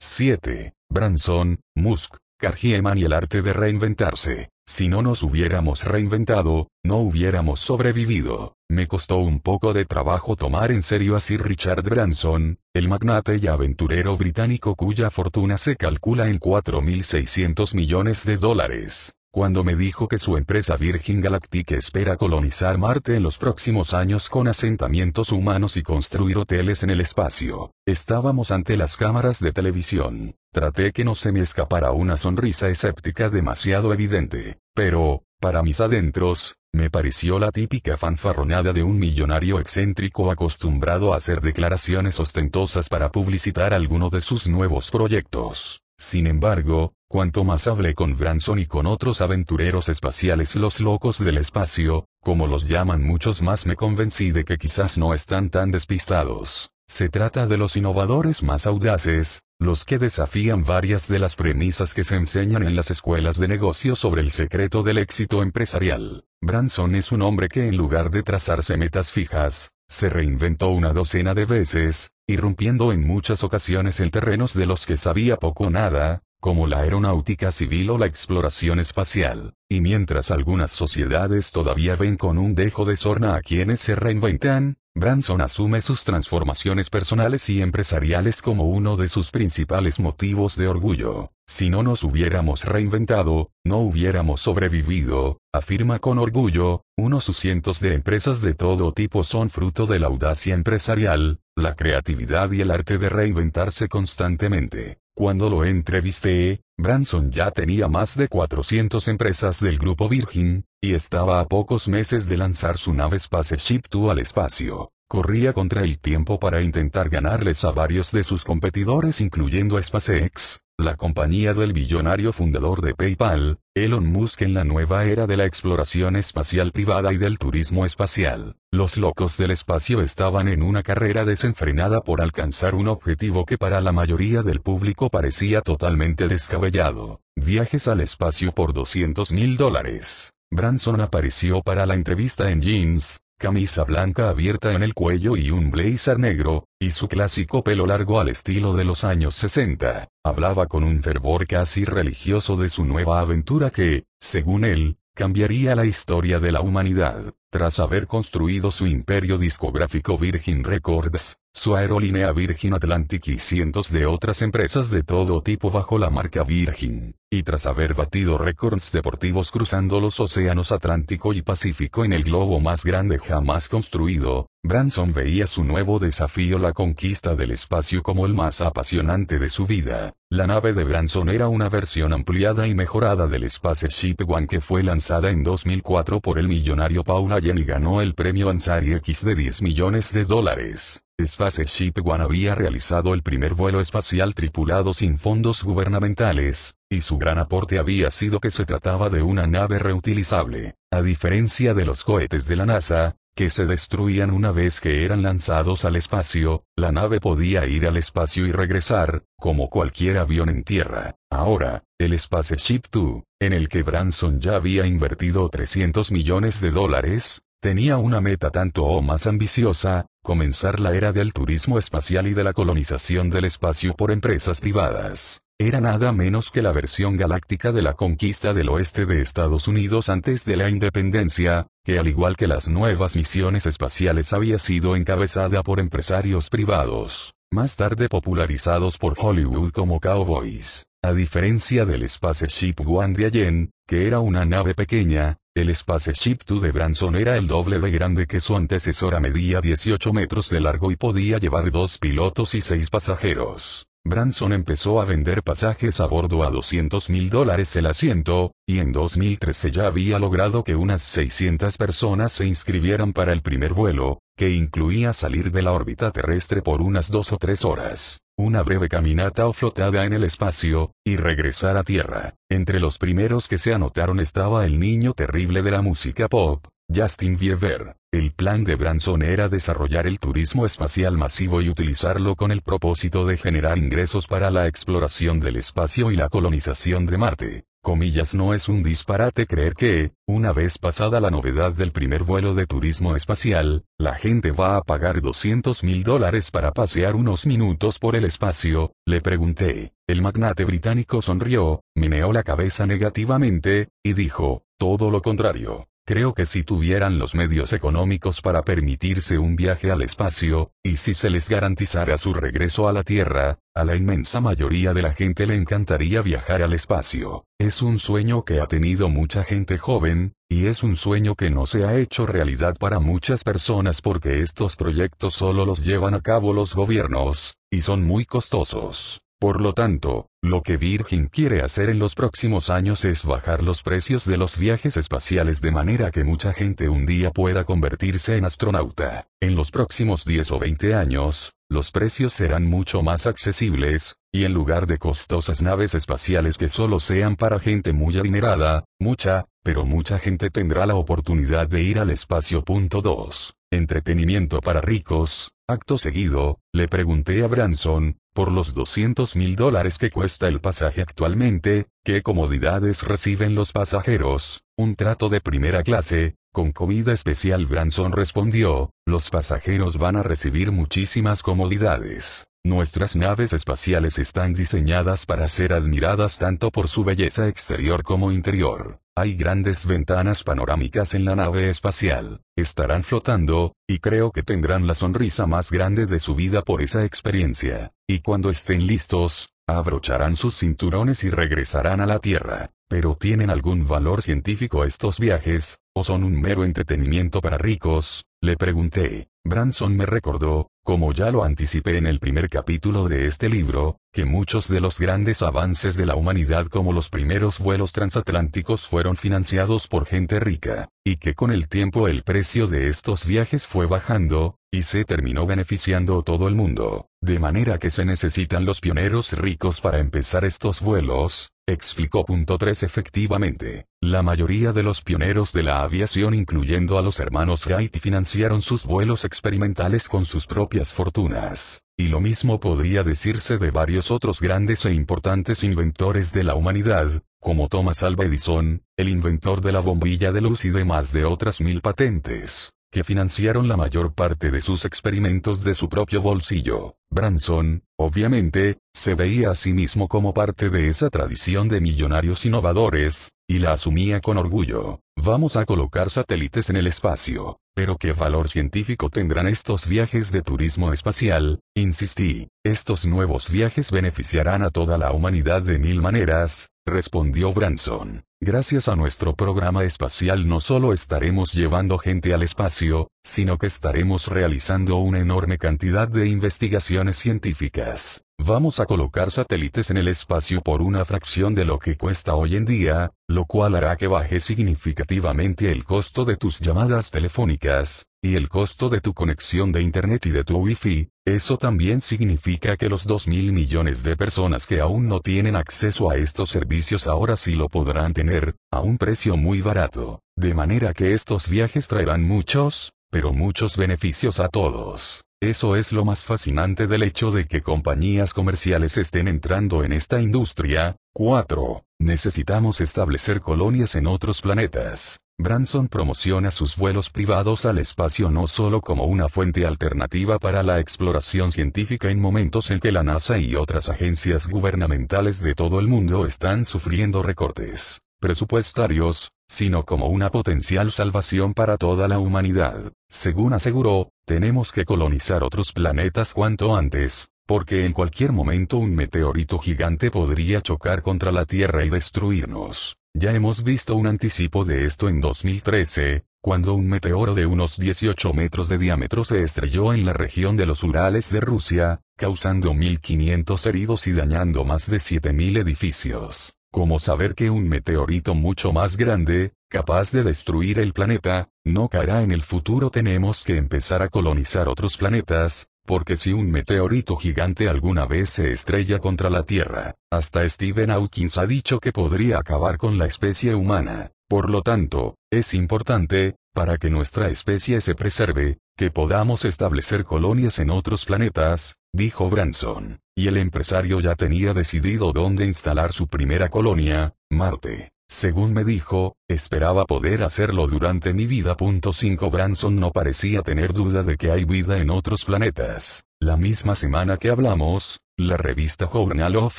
7. Branson, Musk, Cargieman y el arte de reinventarse. Si no nos hubiéramos reinventado, no hubiéramos sobrevivido. Me costó un poco de trabajo tomar en serio a Sir Richard Branson, el magnate y aventurero británico cuya fortuna se calcula en 4.600 millones de dólares cuando me dijo que su empresa Virgin Galactic espera colonizar Marte en los próximos años con asentamientos humanos y construir hoteles en el espacio. Estábamos ante las cámaras de televisión. Traté que no se me escapara una sonrisa escéptica demasiado evidente, pero, para mis adentros, me pareció la típica fanfarronada de un millonario excéntrico acostumbrado a hacer declaraciones ostentosas para publicitar alguno de sus nuevos proyectos. Sin embargo, cuanto más hablé con Branson y con otros aventureros espaciales los locos del espacio, como los llaman muchos más me convencí de que quizás no están tan despistados. Se trata de los innovadores más audaces, los que desafían varias de las premisas que se enseñan en las escuelas de negocios sobre el secreto del éxito empresarial. Branson es un hombre que en lugar de trazarse metas fijas, se reinventó una docena de veces, irrumpiendo en muchas ocasiones en terrenos de los que sabía poco o nada, como la aeronáutica civil o la exploración espacial, y mientras algunas sociedades todavía ven con un dejo de sorna a quienes se reinventan, Branson asume sus transformaciones personales y empresariales como uno de sus principales motivos de orgullo. Si no nos hubiéramos reinventado, no hubiéramos sobrevivido, afirma con orgullo, unos cientos de empresas de todo tipo son fruto de la audacia empresarial, la creatividad y el arte de reinventarse constantemente. Cuando lo entrevisté, Branson ya tenía más de 400 empresas del grupo Virgin, y estaba a pocos meses de lanzar su nave Spaceship 2 al espacio. Corría contra el tiempo para intentar ganarles a varios de sus competidores incluyendo SpaceX, la compañía del billonario fundador de PayPal, Elon Musk en la nueva era de la exploración espacial privada y del turismo espacial. Los locos del espacio estaban en una carrera desenfrenada por alcanzar un objetivo que para la mayoría del público parecía totalmente descabellado. Viajes al espacio por 200 mil dólares. Branson apareció para la entrevista en jeans, camisa blanca abierta en el cuello y un blazer negro, y su clásico pelo largo al estilo de los años 60. Hablaba con un fervor casi religioso de su nueva aventura que, según él, cambiaría la historia de la humanidad. Tras haber construido su imperio discográfico Virgin Records, su aerolínea Virgin Atlantic y cientos de otras empresas de todo tipo bajo la marca Virgin, y tras haber batido récords deportivos cruzando los océanos Atlántico y Pacífico en el globo más grande jamás construido, Branson veía su nuevo desafío la conquista del espacio como el más apasionante de su vida. La nave de Branson era una versión ampliada y mejorada del Spaceship One que fue lanzada en 2004 por el millonario Paul Y ganó el premio Ansari X de 10 millones de dólares. Spaceship One había realizado el primer vuelo espacial tripulado sin fondos gubernamentales, y su gran aporte había sido que se trataba de una nave reutilizable. A diferencia de los cohetes de la NASA, que se destruían una vez que eran lanzados al espacio, la nave podía ir al espacio y regresar, como cualquier avión en tierra. Ahora, el Spaceship 2, en el que Branson ya había invertido 300 millones de dólares, tenía una meta tanto o más ambiciosa, comenzar la era del turismo espacial y de la colonización del espacio por empresas privadas. Era nada menos que la versión galáctica de la conquista del oeste de Estados Unidos antes de la independencia, que al igual que las nuevas misiones espaciales había sido encabezada por empresarios privados, más tarde popularizados por Hollywood como cowboys. A diferencia del Spaceship One de Allen, que era una nave pequeña, el Spaceship 2 de Branson era el doble de grande que su antecesora medía 18 metros de largo y podía llevar dos pilotos y seis pasajeros. Branson empezó a vender pasajes a bordo a 200 mil dólares el asiento, y en 2013 ya había logrado que unas 600 personas se inscribieran para el primer vuelo, que incluía salir de la órbita terrestre por unas dos o tres horas, una breve caminata o flotada en el espacio, y regresar a Tierra. Entre los primeros que se anotaron estaba el niño terrible de la música pop, Justin Bieber. El plan de Branson era desarrollar el turismo espacial masivo y utilizarlo con el propósito de generar ingresos para la exploración del espacio y la colonización de Marte. comillas no es un disparate creer que, una vez pasada la novedad del primer vuelo de turismo espacial, la gente va a pagar 200 mil dólares para pasear unos minutos por el espacio, le pregunté. El magnate británico sonrió, meneó la cabeza negativamente, y dijo, todo lo contrario. Creo que si tuvieran los medios económicos para permitirse un viaje al espacio, y si se les garantizara su regreso a la Tierra, a la inmensa mayoría de la gente le encantaría viajar al espacio. Es un sueño que ha tenido mucha gente joven, y es un sueño que no se ha hecho realidad para muchas personas porque estos proyectos solo los llevan a cabo los gobiernos, y son muy costosos. Por lo tanto, lo que Virgin quiere hacer en los próximos años es bajar los precios de los viajes espaciales de manera que mucha gente un día pueda convertirse en astronauta. En los próximos 10 o 20 años, los precios serán mucho más accesibles, y en lugar de costosas naves espaciales que solo sean para gente muy adinerada, mucha, pero mucha gente tendrá la oportunidad de ir al espacio. 2. Entretenimiento para ricos. Acto seguido, le pregunté a Branson, por los 200 mil dólares que cuesta el pasaje actualmente, ¿qué comodidades reciben los pasajeros? Un trato de primera clase, con comida especial. Branson respondió, los pasajeros van a recibir muchísimas comodidades. Nuestras naves espaciales están diseñadas para ser admiradas tanto por su belleza exterior como interior. Hay grandes ventanas panorámicas en la nave espacial. Estarán flotando, y creo que tendrán la sonrisa más grande de su vida por esa experiencia. Y cuando estén listos, abrocharán sus cinturones y regresarán a la Tierra. Pero ¿tienen algún valor científico estos viajes, o son un mero entretenimiento para ricos? Le pregunté. Branson me recordó, como ya lo anticipé en el primer capítulo de este libro, que muchos de los grandes avances de la humanidad como los primeros vuelos transatlánticos fueron financiados por gente rica, y que con el tiempo el precio de estos viajes fue bajando, y se terminó beneficiando todo el mundo, de manera que se necesitan los pioneros ricos para empezar estos vuelos, explicó. Punto 3 Efectivamente, la mayoría de los pioneros de la aviación incluyendo a los hermanos Wright financiaron sus vuelos experimentales con sus propias fortunas. Y lo mismo podría decirse de varios otros grandes e importantes inventores de la humanidad, como Thomas Alva Edison, el inventor de la bombilla de luz y de más de otras mil patentes que financiaron la mayor parte de sus experimentos de su propio bolsillo. Branson, obviamente, se veía a sí mismo como parte de esa tradición de millonarios innovadores, y la asumía con orgullo. Vamos a colocar satélites en el espacio. Pero ¿qué valor científico tendrán estos viajes de turismo espacial? Insistí. Estos nuevos viajes beneficiarán a toda la humanidad de mil maneras, respondió Branson. Gracias a nuestro programa espacial no solo estaremos llevando gente al espacio, sino que estaremos realizando una enorme cantidad de investigaciones científicas. Vamos a colocar satélites en el espacio por una fracción de lo que cuesta hoy en día, lo cual hará que baje significativamente el costo de tus llamadas telefónicas, y el costo de tu conexión de Internet y de tu Wi-Fi, eso también significa que los 2 mil millones de personas que aún no tienen acceso a estos servicios ahora sí lo podrán tener, a un precio muy barato. De manera que estos viajes traerán muchos, pero muchos beneficios a todos. Eso es lo más fascinante del hecho de que compañías comerciales estén entrando en esta industria. 4. Necesitamos establecer colonias en otros planetas. Branson promociona sus vuelos privados al espacio no solo como una fuente alternativa para la exploración científica en momentos en que la NASA y otras agencias gubernamentales de todo el mundo están sufriendo recortes presupuestarios, sino como una potencial salvación para toda la humanidad. Según aseguró, tenemos que colonizar otros planetas cuanto antes, porque en cualquier momento un meteorito gigante podría chocar contra la Tierra y destruirnos. Ya hemos visto un anticipo de esto en 2013, cuando un meteoro de unos 18 metros de diámetro se estrelló en la región de los Urales de Rusia, causando 1.500 heridos y dañando más de 7.000 edificios. Como saber que un meteorito mucho más grande, capaz de destruir el planeta, no caerá en el futuro tenemos que empezar a colonizar otros planetas, porque si un meteorito gigante alguna vez se estrella contra la Tierra, hasta Stephen Hawking ha dicho que podría acabar con la especie humana. Por lo tanto, es importante, para que nuestra especie se preserve, que podamos establecer colonias en otros planetas, dijo Branson. Y el empresario ya tenía decidido dónde instalar su primera colonia, Marte. Según me dijo, esperaba poder hacerlo durante mi vida. 5 Branson no parecía tener duda de que hay vida en otros planetas. La misma semana que hablamos, la revista Journal of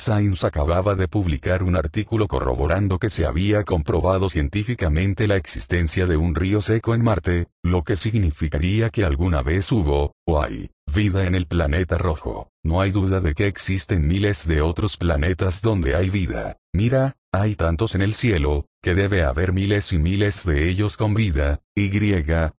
Science acababa de publicar un artículo corroborando que se había comprobado científicamente la existencia de un río seco en Marte, lo que significaría que alguna vez hubo, o hay, vida en el planeta rojo. No hay duda de que existen miles de otros planetas donde hay vida. Mira, hay tantos en el cielo, que debe haber miles y miles de ellos con vida, y,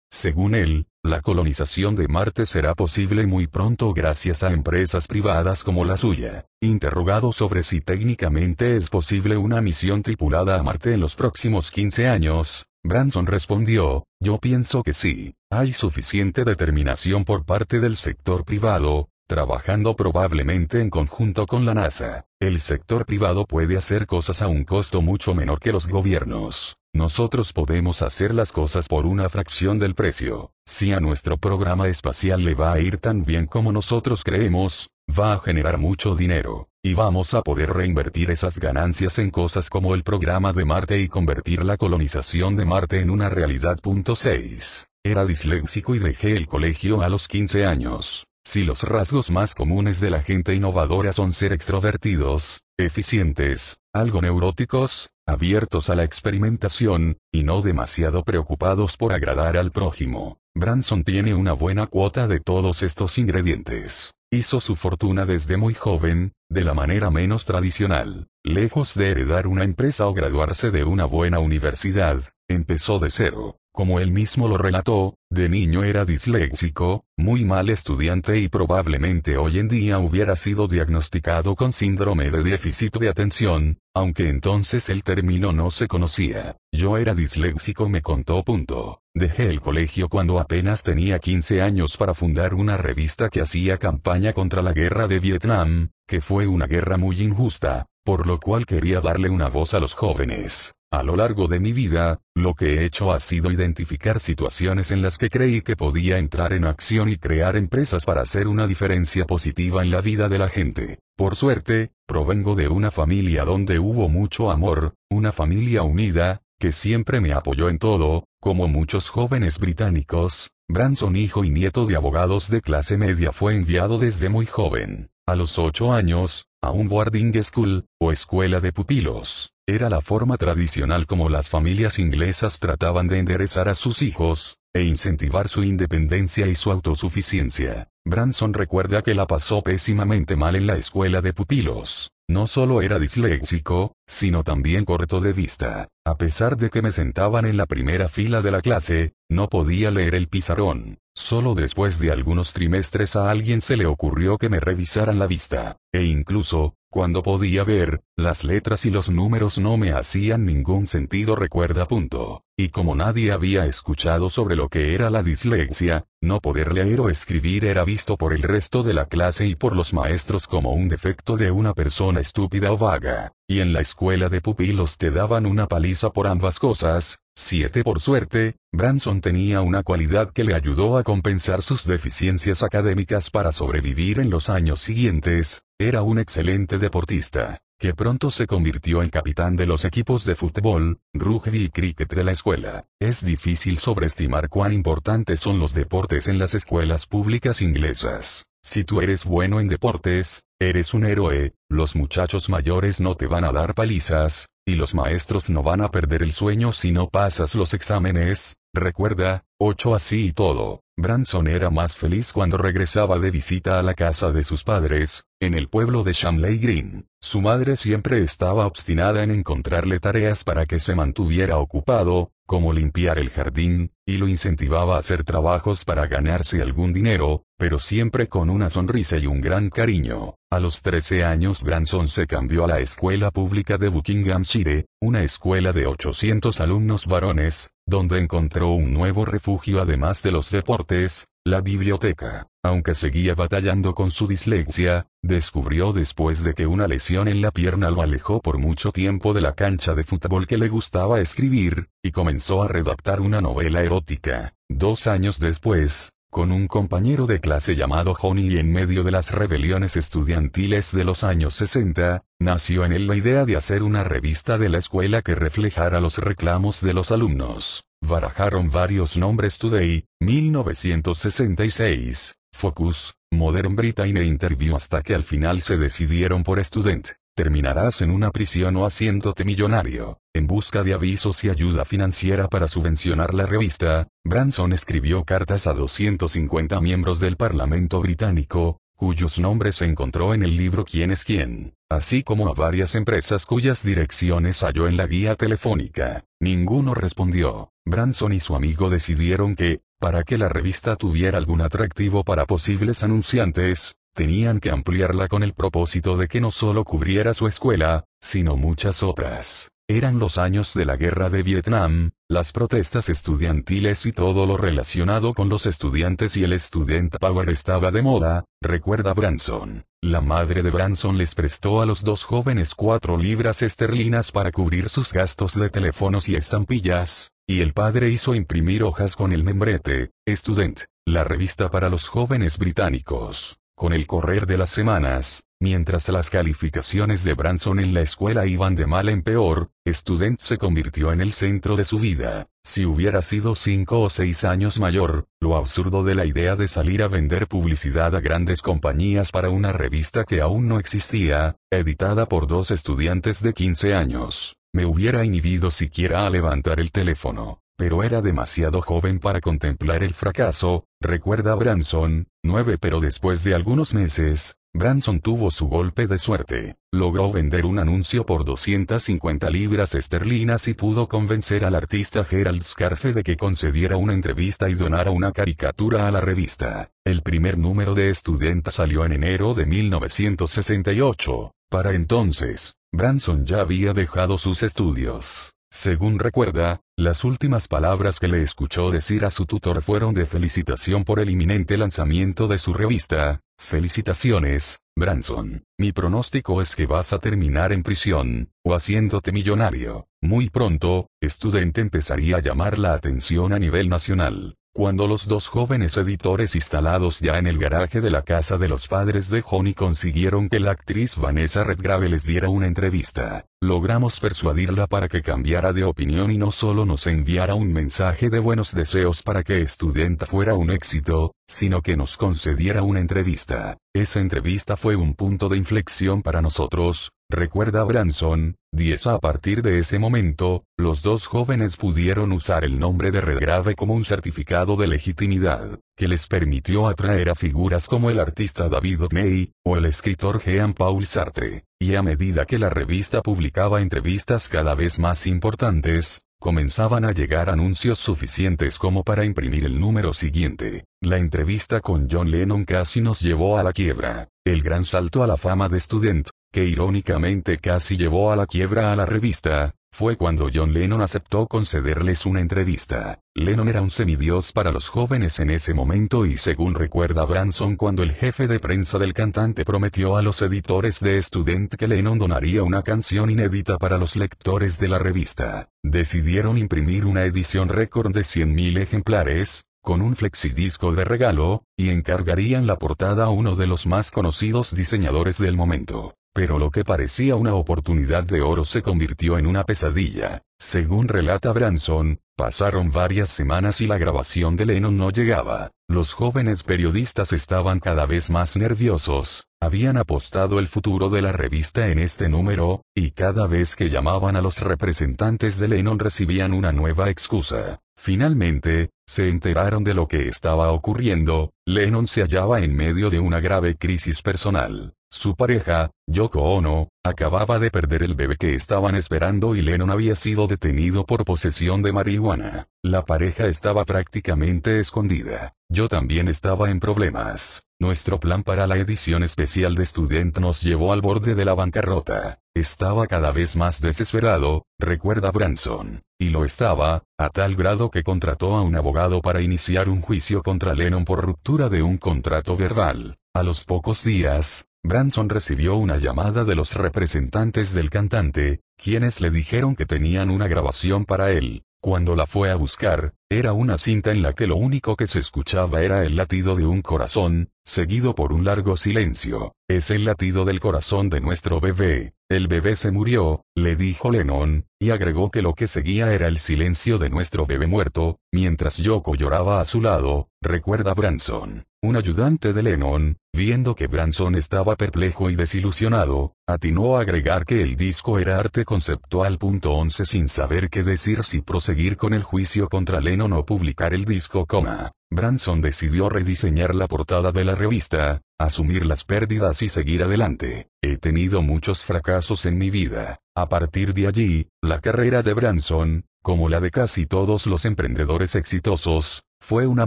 según él, la colonización de Marte será posible muy pronto gracias a empresas privadas como la suya. Interrogado sobre si técnicamente es posible una misión tripulada a Marte en los próximos 15 años, Branson respondió, yo pienso que sí, hay suficiente determinación por parte del sector privado, trabajando probablemente en conjunto con la NASA. El sector privado puede hacer cosas a un costo mucho menor que los gobiernos. Nosotros podemos hacer las cosas por una fracción del precio. Si a nuestro programa espacial le va a ir tan bien como nosotros creemos, va a generar mucho dinero, y vamos a poder reinvertir esas ganancias en cosas como el programa de Marte y convertir la colonización de Marte en una realidad. 6. Era disléxico y dejé el colegio a los 15 años. Si los rasgos más comunes de la gente innovadora son ser extrovertidos, eficientes, algo neuróticos, abiertos a la experimentación, y no demasiado preocupados por agradar al prójimo, Branson tiene una buena cuota de todos estos ingredientes. Hizo su fortuna desde muy joven, de la manera menos tradicional, lejos de heredar una empresa o graduarse de una buena universidad, empezó de cero. Como él mismo lo relató, de niño era disléxico, muy mal estudiante y probablemente hoy en día hubiera sido diagnosticado con síndrome de déficit de atención, aunque entonces el término no se conocía. Yo era disléxico me contó. Punto. Dejé el colegio cuando apenas tenía 15 años para fundar una revista que hacía campaña contra la guerra de Vietnam, que fue una guerra muy injusta, por lo cual quería darle una voz a los jóvenes. A lo largo de mi vida, lo que he hecho ha sido identificar situaciones en las que creí que podía entrar en acción y crear empresas para hacer una diferencia positiva en la vida de la gente. Por suerte, provengo de una familia donde hubo mucho amor, una familia unida, que siempre me apoyó en todo, como muchos jóvenes británicos, Branson hijo y nieto de abogados de clase media fue enviado desde muy joven, a los ocho años, a un boarding school, o escuela de pupilos. Era la forma tradicional como las familias inglesas trataban de enderezar a sus hijos, e incentivar su independencia y su autosuficiencia. Branson recuerda que la pasó pésimamente mal en la escuela de pupilos. No solo era disléxico, sino también corto de vista. A pesar de que me sentaban en la primera fila de la clase, no podía leer el pizarrón. Solo después de algunos trimestres a alguien se le ocurrió que me revisaran la vista, e incluso, cuando podía ver, las letras y los números no me hacían ningún sentido recuerda punto. Y como nadie había escuchado sobre lo que era la dislexia, no poder leer o escribir era visto por el resto de la clase y por los maestros como un defecto de una persona estúpida o vaga. Y en la escuela de pupilos te daban una paliza por ambas cosas, siete por suerte, Branson tenía una cualidad que le ayudó a compensar sus deficiencias académicas para sobrevivir en los años siguientes, era un excelente deportista, que pronto se convirtió en capitán de los equipos de fútbol, rugby y cricket de la escuela. Es difícil sobreestimar cuán importantes son los deportes en las escuelas públicas inglesas. Si tú eres bueno en deportes, eres un héroe, los muchachos mayores no te van a dar palizas, y los maestros no van a perder el sueño si no pasas los exámenes, recuerda, ocho así y todo. Branson era más feliz cuando regresaba de visita a la casa de sus padres, en el pueblo de Shamley Green. Su madre siempre estaba obstinada en encontrarle tareas para que se mantuviera ocupado, como limpiar el jardín, y lo incentivaba a hacer trabajos para ganarse algún dinero, pero siempre con una sonrisa y un gran cariño. A los 13 años Branson se cambió a la escuela pública de Buckinghamshire, una escuela de 800 alumnos varones, donde encontró un nuevo refugio además de los deportes, la biblioteca. Aunque seguía batallando con su dislexia, descubrió después de que una lesión en la pierna lo alejó por mucho tiempo de la cancha de fútbol que le gustaba escribir, y comenzó a redactar una novela erótica. Dos años después, con un compañero de clase llamado Johnny y en medio de las rebeliones estudiantiles de los años 60, nació en él la idea de hacer una revista de la escuela que reflejara los reclamos de los alumnos. Barajaron varios nombres Today, 1966, Focus, Modern Britain e Interview hasta que al final se decidieron por Student. Terminarás en una prisión o haciéndote millonario. En busca de avisos y ayuda financiera para subvencionar la revista, Branson escribió cartas a 250 miembros del Parlamento británico, cuyos nombres se encontró en el libro Quién es quién, así como a varias empresas cuyas direcciones halló en la guía telefónica. Ninguno respondió. Branson y su amigo decidieron que, para que la revista tuviera algún atractivo para posibles anunciantes, tenían que ampliarla con el propósito de que no solo cubriera su escuela, sino muchas otras. Eran los años de la guerra de Vietnam, las protestas estudiantiles y todo lo relacionado con los estudiantes y el student power estaba de moda, recuerda Branson. La madre de Branson les prestó a los dos jóvenes cuatro libras esterlinas para cubrir sus gastos de teléfonos y estampillas, y el padre hizo imprimir hojas con el membrete, Student, la revista para los jóvenes británicos. Con el correr de las semanas, mientras las calificaciones de Branson en la escuela iban de mal en peor, Student se convirtió en el centro de su vida. Si hubiera sido cinco o seis años mayor, lo absurdo de la idea de salir a vender publicidad a grandes compañías para una revista que aún no existía, editada por dos estudiantes de 15 años, me hubiera inhibido siquiera a levantar el teléfono pero era demasiado joven para contemplar el fracaso, recuerda Branson, 9 pero después de algunos meses, Branson tuvo su golpe de suerte, logró vender un anuncio por 250 libras esterlinas y pudo convencer al artista Gerald Scarfe de que concediera una entrevista y donara una caricatura a la revista. El primer número de Student salió en enero de 1968, para entonces, Branson ya había dejado sus estudios. Según recuerda, las últimas palabras que le escuchó decir a su tutor fueron de felicitación por el inminente lanzamiento de su revista. Felicitaciones, Branson. Mi pronóstico es que vas a terminar en prisión, o haciéndote millonario. Muy pronto, Student empezaría a llamar la atención a nivel nacional. Cuando los dos jóvenes editores instalados ya en el garaje de la casa de los padres de Johnny consiguieron que la actriz Vanessa Redgrave les diera una entrevista, logramos persuadirla para que cambiara de opinión y no solo nos enviara un mensaje de buenos deseos para que Student fuera un éxito, sino que nos concediera una entrevista. Esa entrevista fue un punto de inflexión para nosotros, recuerda Branson, 10 a partir de ese momento, los dos jóvenes pudieron usar el nombre de Redgrave como un certificado de legitimidad, que les permitió atraer a figuras como el artista David Hockney, o el escritor Jean-Paul Sartre, y a medida que la revista publicaba entrevistas cada vez más importantes, comenzaban a llegar anuncios suficientes como para imprimir el número siguiente. La entrevista con John Lennon casi nos llevó a la quiebra. El gran salto a la fama de Student, irónicamente casi llevó a la quiebra a la revista, fue cuando John Lennon aceptó concederles una entrevista. Lennon era un semidios para los jóvenes en ese momento y según recuerda Branson cuando el jefe de prensa del cantante prometió a los editores de Student que Lennon donaría una canción inédita para los lectores de la revista, decidieron imprimir una edición récord de 100.000 ejemplares, con un flexidisco de regalo, y encargarían la portada a uno de los más conocidos diseñadores del momento. Pero lo que parecía una oportunidad de oro se convirtió en una pesadilla. Según relata Branson, pasaron varias semanas y la grabación de Lennon no llegaba. Los jóvenes periodistas estaban cada vez más nerviosos, habían apostado el futuro de la revista en este número, y cada vez que llamaban a los representantes de Lennon recibían una nueva excusa. Finalmente, se enteraron de lo que estaba ocurriendo, Lennon se hallaba en medio de una grave crisis personal. Su pareja, Yoko Ono, acababa de perder el bebé que estaban esperando y Lennon había sido detenido por posesión de marihuana. La pareja estaba prácticamente escondida. Yo también estaba en problemas. Nuestro plan para la edición especial de Student nos llevó al borde de la bancarrota. Estaba cada vez más desesperado, recuerda Branson. Y lo estaba, a tal grado que contrató a un abogado para iniciar un juicio contra Lennon por ruptura de un contrato verbal. A los pocos días, Branson recibió una llamada de los representantes del cantante, quienes le dijeron que tenían una grabación para él. Cuando la fue a buscar, Era una cinta en la que lo único que se escuchaba era el latido de un corazón, seguido por un largo silencio. Es el latido del corazón de nuestro bebé. El bebé se murió, le dijo Lennon, y agregó que lo que seguía era el silencio de nuestro bebé muerto, mientras Yoko lloraba a su lado, recuerda Branson. Un ayudante de Lennon, viendo que Branson estaba perplejo y desilusionado, atinó a agregar que el disco era arte conceptual. 11 sin saber qué decir si proseguir con el juicio contra Lennon o publicar el disco, coma. Branson decidió rediseñar la portada de la revista, asumir las pérdidas y seguir adelante. He tenido muchos fracasos en mi vida. A partir de allí, la carrera de Branson, como la de casi todos los emprendedores exitosos, fue una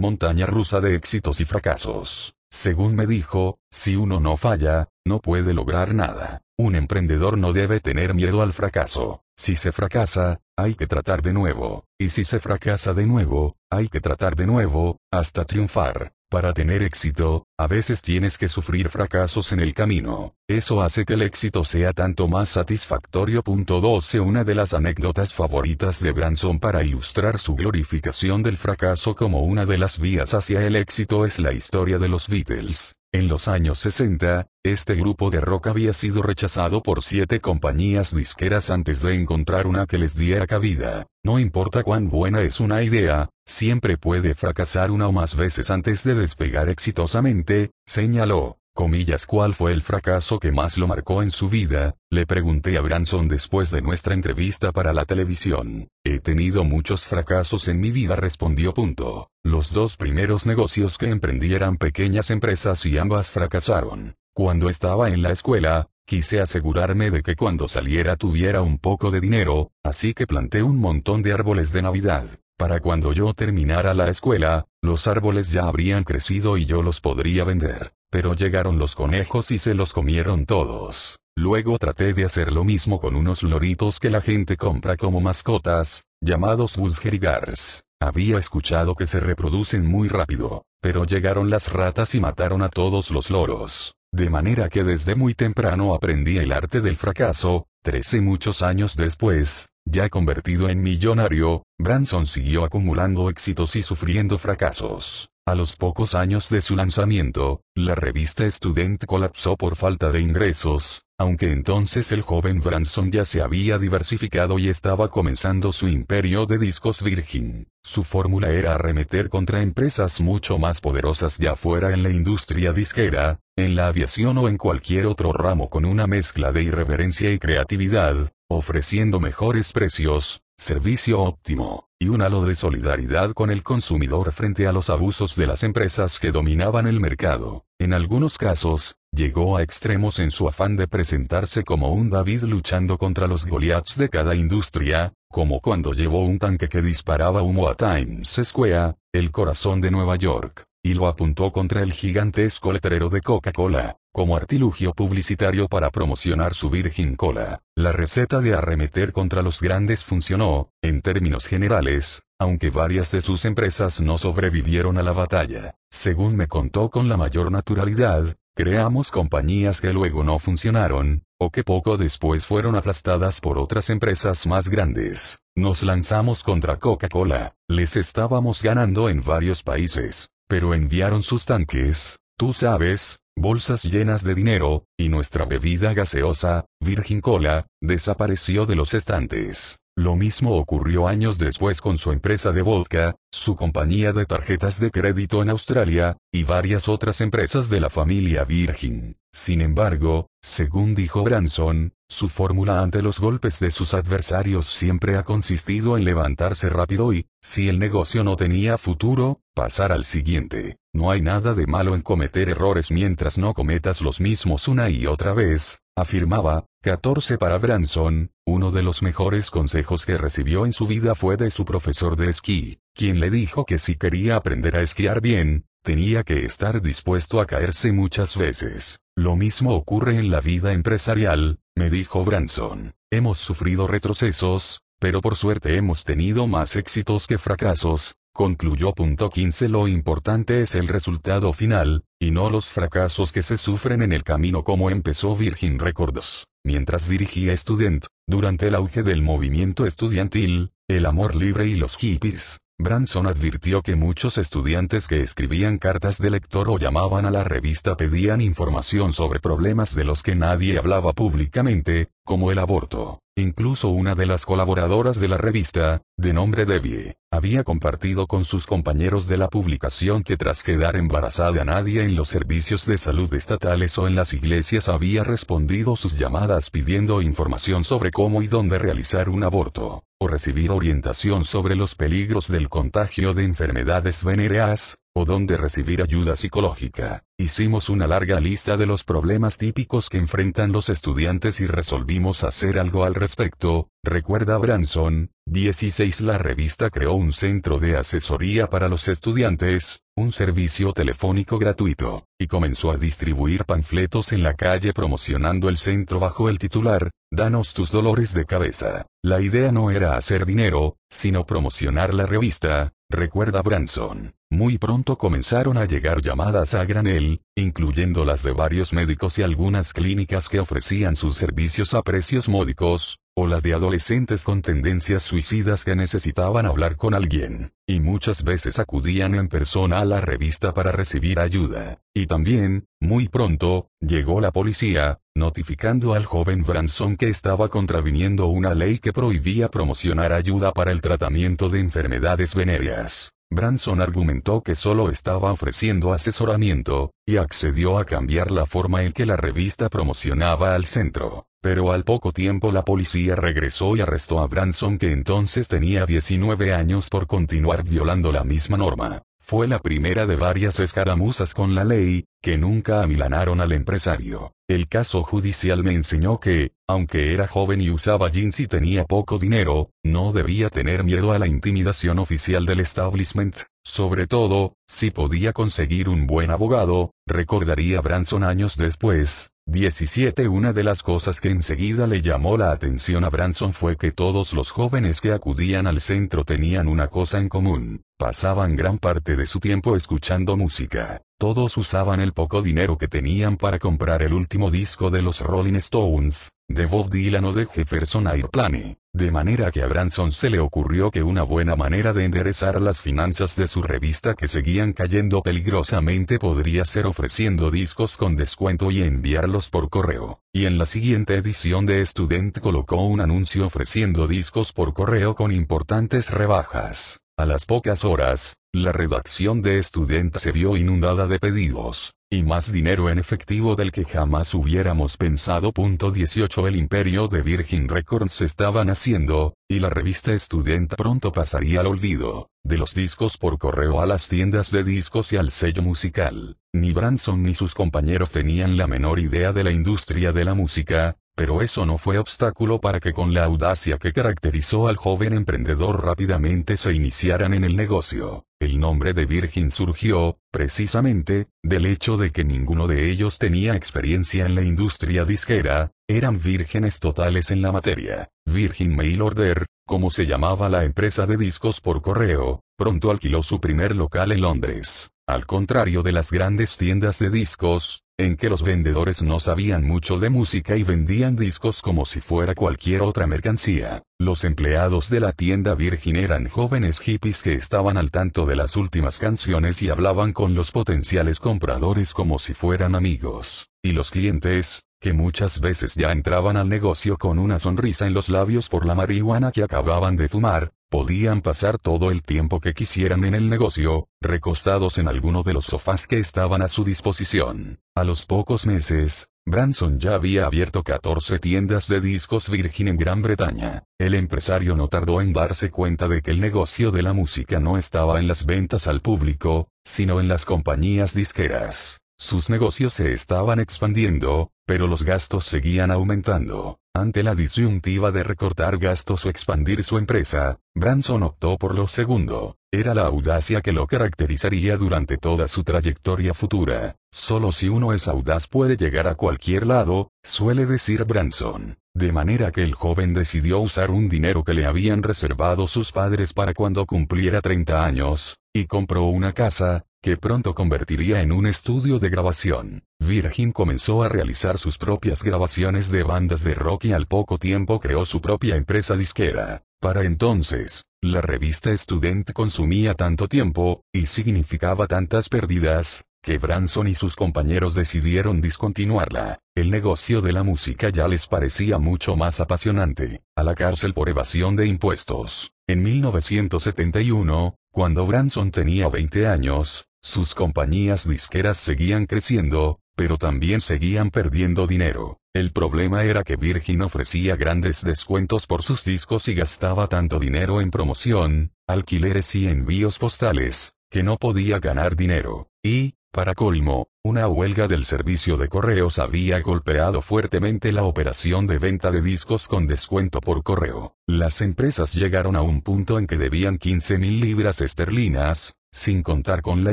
montaña rusa de éxitos y fracasos. Según me dijo, si uno no falla, no puede lograr nada. Un emprendedor no debe tener miedo al fracaso. Si se fracasa, hay que tratar de nuevo. Y si se fracasa de nuevo, hay que tratar de nuevo, hasta triunfar. Para tener éxito, a veces tienes que sufrir fracasos en el camino. Eso hace que el éxito sea tanto más satisfactorio. 12 Una de las anécdotas favoritas de Branson para ilustrar su glorificación del fracaso como una de las vías hacia el éxito es la historia de los Beatles. En los años 60, este grupo de rock había sido rechazado por siete compañías disqueras antes de encontrar una que les diera cabida. No importa cuán buena es una idea, siempre puede fracasar una o más veces antes de despegar exitosamente, señaló. Comillas, ¿cuál fue el fracaso que más lo marcó en su vida? Le pregunté a Branson después de nuestra entrevista para la televisión. He tenido muchos fracasos en mi vida, respondió. Punto. Los dos primeros negocios que emprendí eran pequeñas empresas y ambas fracasaron. Cuando estaba en la escuela, quise asegurarme de que cuando saliera tuviera un poco de dinero, así que planté un montón de árboles de Navidad. Para cuando yo terminara la escuela, los árboles ya habrían crecido y yo los podría vender. Pero llegaron los conejos y se los comieron todos. Luego traté de hacer lo mismo con unos loritos que la gente compra como mascotas, llamados Gars. Había escuchado que se reproducen muy rápido, pero llegaron las ratas y mataron a todos los loros. De manera que desde muy temprano aprendí el arte del fracaso, trece muchos años después, ya convertido en millonario, Branson siguió acumulando éxitos y sufriendo fracasos. A los pocos años de su lanzamiento, la revista Student colapsó por falta de ingresos, aunque entonces el joven Branson ya se había diversificado y estaba comenzando su imperio de discos Virgin. Su fórmula era arremeter contra empresas mucho más poderosas ya fuera en la industria disquera, en la aviación o en cualquier otro ramo con una mezcla de irreverencia y creatividad, ofreciendo mejores precios, servicio óptimo, y un halo de solidaridad con el consumidor frente a los abusos de las empresas que dominaban el mercado. En algunos casos, llegó a extremos en su afán de presentarse como un David luchando contra los Goliaths de cada industria, como cuando llevó un tanque que disparaba humo a Times Square, el corazón de Nueva York y lo apuntó contra el gigantesco letrero de Coca-Cola, como artilugio publicitario para promocionar su Virgin Cola. La receta de arremeter contra los grandes funcionó, en términos generales, aunque varias de sus empresas no sobrevivieron a la batalla. Según me contó con la mayor naturalidad, creamos compañías que luego no funcionaron, o que poco después fueron aplastadas por otras empresas más grandes. Nos lanzamos contra Coca-Cola, les estábamos ganando en varios países pero enviaron sus tanques, tú sabes, bolsas llenas de dinero, y nuestra bebida gaseosa, Virgin Cola, desapareció de los estantes. Lo mismo ocurrió años después con su empresa de vodka, su compañía de tarjetas de crédito en Australia, y varias otras empresas de la familia Virgin. Sin embargo, según dijo Branson, su fórmula ante los golpes de sus adversarios siempre ha consistido en levantarse rápido y, si el negocio no tenía futuro, pasar al siguiente. No hay nada de malo en cometer errores mientras no cometas los mismos una y otra vez, afirmaba, 14 para Branson, uno de los mejores consejos que recibió en su vida fue de su profesor de esquí, quien le dijo que si quería aprender a esquiar bien, tenía que estar dispuesto a caerse muchas veces. Lo mismo ocurre en la vida empresarial, me dijo Branson. Hemos sufrido retrocesos, pero por suerte hemos tenido más éxitos que fracasos, concluyó. 15 Lo importante es el resultado final, y no los fracasos que se sufren en el camino como empezó Virgin Records. Mientras dirigía Student, durante el auge del movimiento estudiantil, el amor libre y los hippies, Branson advirtió que muchos estudiantes que escribían cartas de lector o llamaban a la revista pedían información sobre problemas de los que nadie hablaba públicamente, como el aborto. Incluso una de las colaboradoras de la revista, de nombre Debbie, había compartido con sus compañeros de la publicación que tras quedar embarazada nadie en los servicios de salud estatales o en las iglesias había respondido sus llamadas pidiendo información sobre cómo y dónde realizar un aborto, o recibir orientación sobre los peligros del contagio de enfermedades venéreas, o dónde recibir ayuda psicológica. Hicimos una larga lista de los problemas típicos que enfrentan los estudiantes y resolvimos hacer algo al respecto, recuerda Branson. 16 La revista creó un centro de asesoría para los estudiantes, un servicio telefónico gratuito, y comenzó a distribuir panfletos en la calle promocionando el centro bajo el titular, Danos tus dolores de cabeza. La idea no era hacer dinero, sino promocionar la revista, recuerda Branson. Muy pronto comenzaron a llegar llamadas a granel, incluyendo las de varios médicos y algunas clínicas que ofrecían sus servicios a precios módicos, o las de adolescentes con tendencias suicidas que necesitaban hablar con alguien, y muchas veces acudían en persona a la revista para recibir ayuda. Y también, muy pronto, llegó la policía, notificando al joven Branson que estaba contraviniendo una ley que prohibía promocionar ayuda para el tratamiento de enfermedades venéreas. Branson argumentó que solo estaba ofreciendo asesoramiento, y accedió a cambiar la forma en que la revista promocionaba al centro. Pero al poco tiempo la policía regresó y arrestó a Branson que entonces tenía 19 años por continuar violando la misma norma. Fue la primera de varias escaramuzas con la ley, que nunca amilanaron al empresario. El caso judicial me enseñó que, aunque era joven y usaba jeans y tenía poco dinero, no debía tener miedo a la intimidación oficial del establishment, sobre todo, si podía conseguir un buen abogado, recordaría Branson años después, 17 Una de las cosas que enseguida le llamó la atención a Branson fue que todos los jóvenes que acudían al centro tenían una cosa en común, pasaban gran parte de su tiempo escuchando música. Todos usaban el poco dinero que tenían para comprar el último disco de los Rolling Stones, de Bob Dylan o de Jefferson Airplane, de manera que a Branson se le ocurrió que una buena manera de enderezar las finanzas de su revista que seguían cayendo peligrosamente podría ser ofreciendo discos con descuento y enviarlos por correo. Y en la siguiente edición de Student colocó un anuncio ofreciendo discos por correo con importantes rebajas. A las pocas horas, la redacción de Student se vio inundada de pedidos y más dinero en efectivo del que jamás hubiéramos pensado. Punto 18 El imperio de Virgin Records estaba naciendo, y la revista Student pronto pasaría al olvido, de los discos por correo a las tiendas de discos y al sello musical. Ni Branson ni sus compañeros tenían la menor idea de la industria de la música, pero eso no fue obstáculo para que con la audacia que caracterizó al joven emprendedor rápidamente se iniciaran en el negocio. El nombre de Virgin surgió, precisamente, del hecho de que ninguno de ellos tenía experiencia en la industria disquera, eran vírgenes totales en la materia. Virgin Mail Order, como se llamaba la empresa de discos por correo, pronto alquiló su primer local en Londres. Al contrario de las grandes tiendas de discos, en que los vendedores no sabían mucho de música y vendían discos como si fuera cualquier otra mercancía. Los empleados de la tienda Virgin eran jóvenes hippies que estaban al tanto de las últimas canciones y hablaban con los potenciales compradores como si fueran amigos. Y los clientes, que muchas veces ya entraban al negocio con una sonrisa en los labios por la marihuana que acababan de fumar, podían pasar todo el tiempo que quisieran en el negocio, recostados en alguno de los sofás que estaban a su disposición. A los pocos meses, Branson ya había abierto 14 tiendas de discos Virgin en Gran Bretaña. El empresario no tardó en darse cuenta de que el negocio de la música no estaba en las ventas al público, sino en las compañías disqueras. Sus negocios se estaban expandiendo, pero los gastos seguían aumentando. Ante la disyuntiva de recortar gastos o expandir su empresa, Branson optó por lo segundo. Era la audacia que lo caracterizaría durante toda su trayectoria futura. Solo si uno es audaz puede llegar a cualquier lado, suele decir Branson. De manera que el joven decidió usar un dinero que le habían reservado sus padres para cuando cumpliera 30 años, y compró una casa, que pronto convertiría en un estudio de grabación. Virgin comenzó a realizar sus propias grabaciones de bandas de rock y al poco tiempo creó su propia empresa disquera. Para entonces, La revista Student consumía tanto tiempo, y significaba tantas pérdidas, que Branson y sus compañeros decidieron discontinuarla. El negocio de la música ya les parecía mucho más apasionante. A la cárcel por evasión de impuestos. En 1971, cuando Branson tenía 20 años, sus compañías disqueras seguían creciendo, pero también seguían perdiendo dinero. El problema era que Virgin ofrecía grandes descuentos por sus discos y gastaba tanto dinero en promoción, alquileres y envíos postales, que no podía ganar dinero. Y, para colmo, una huelga del servicio de correos había golpeado fuertemente la operación de venta de discos con descuento por correo. Las empresas llegaron a un punto en que debían 15 mil libras esterlinas, sin contar con la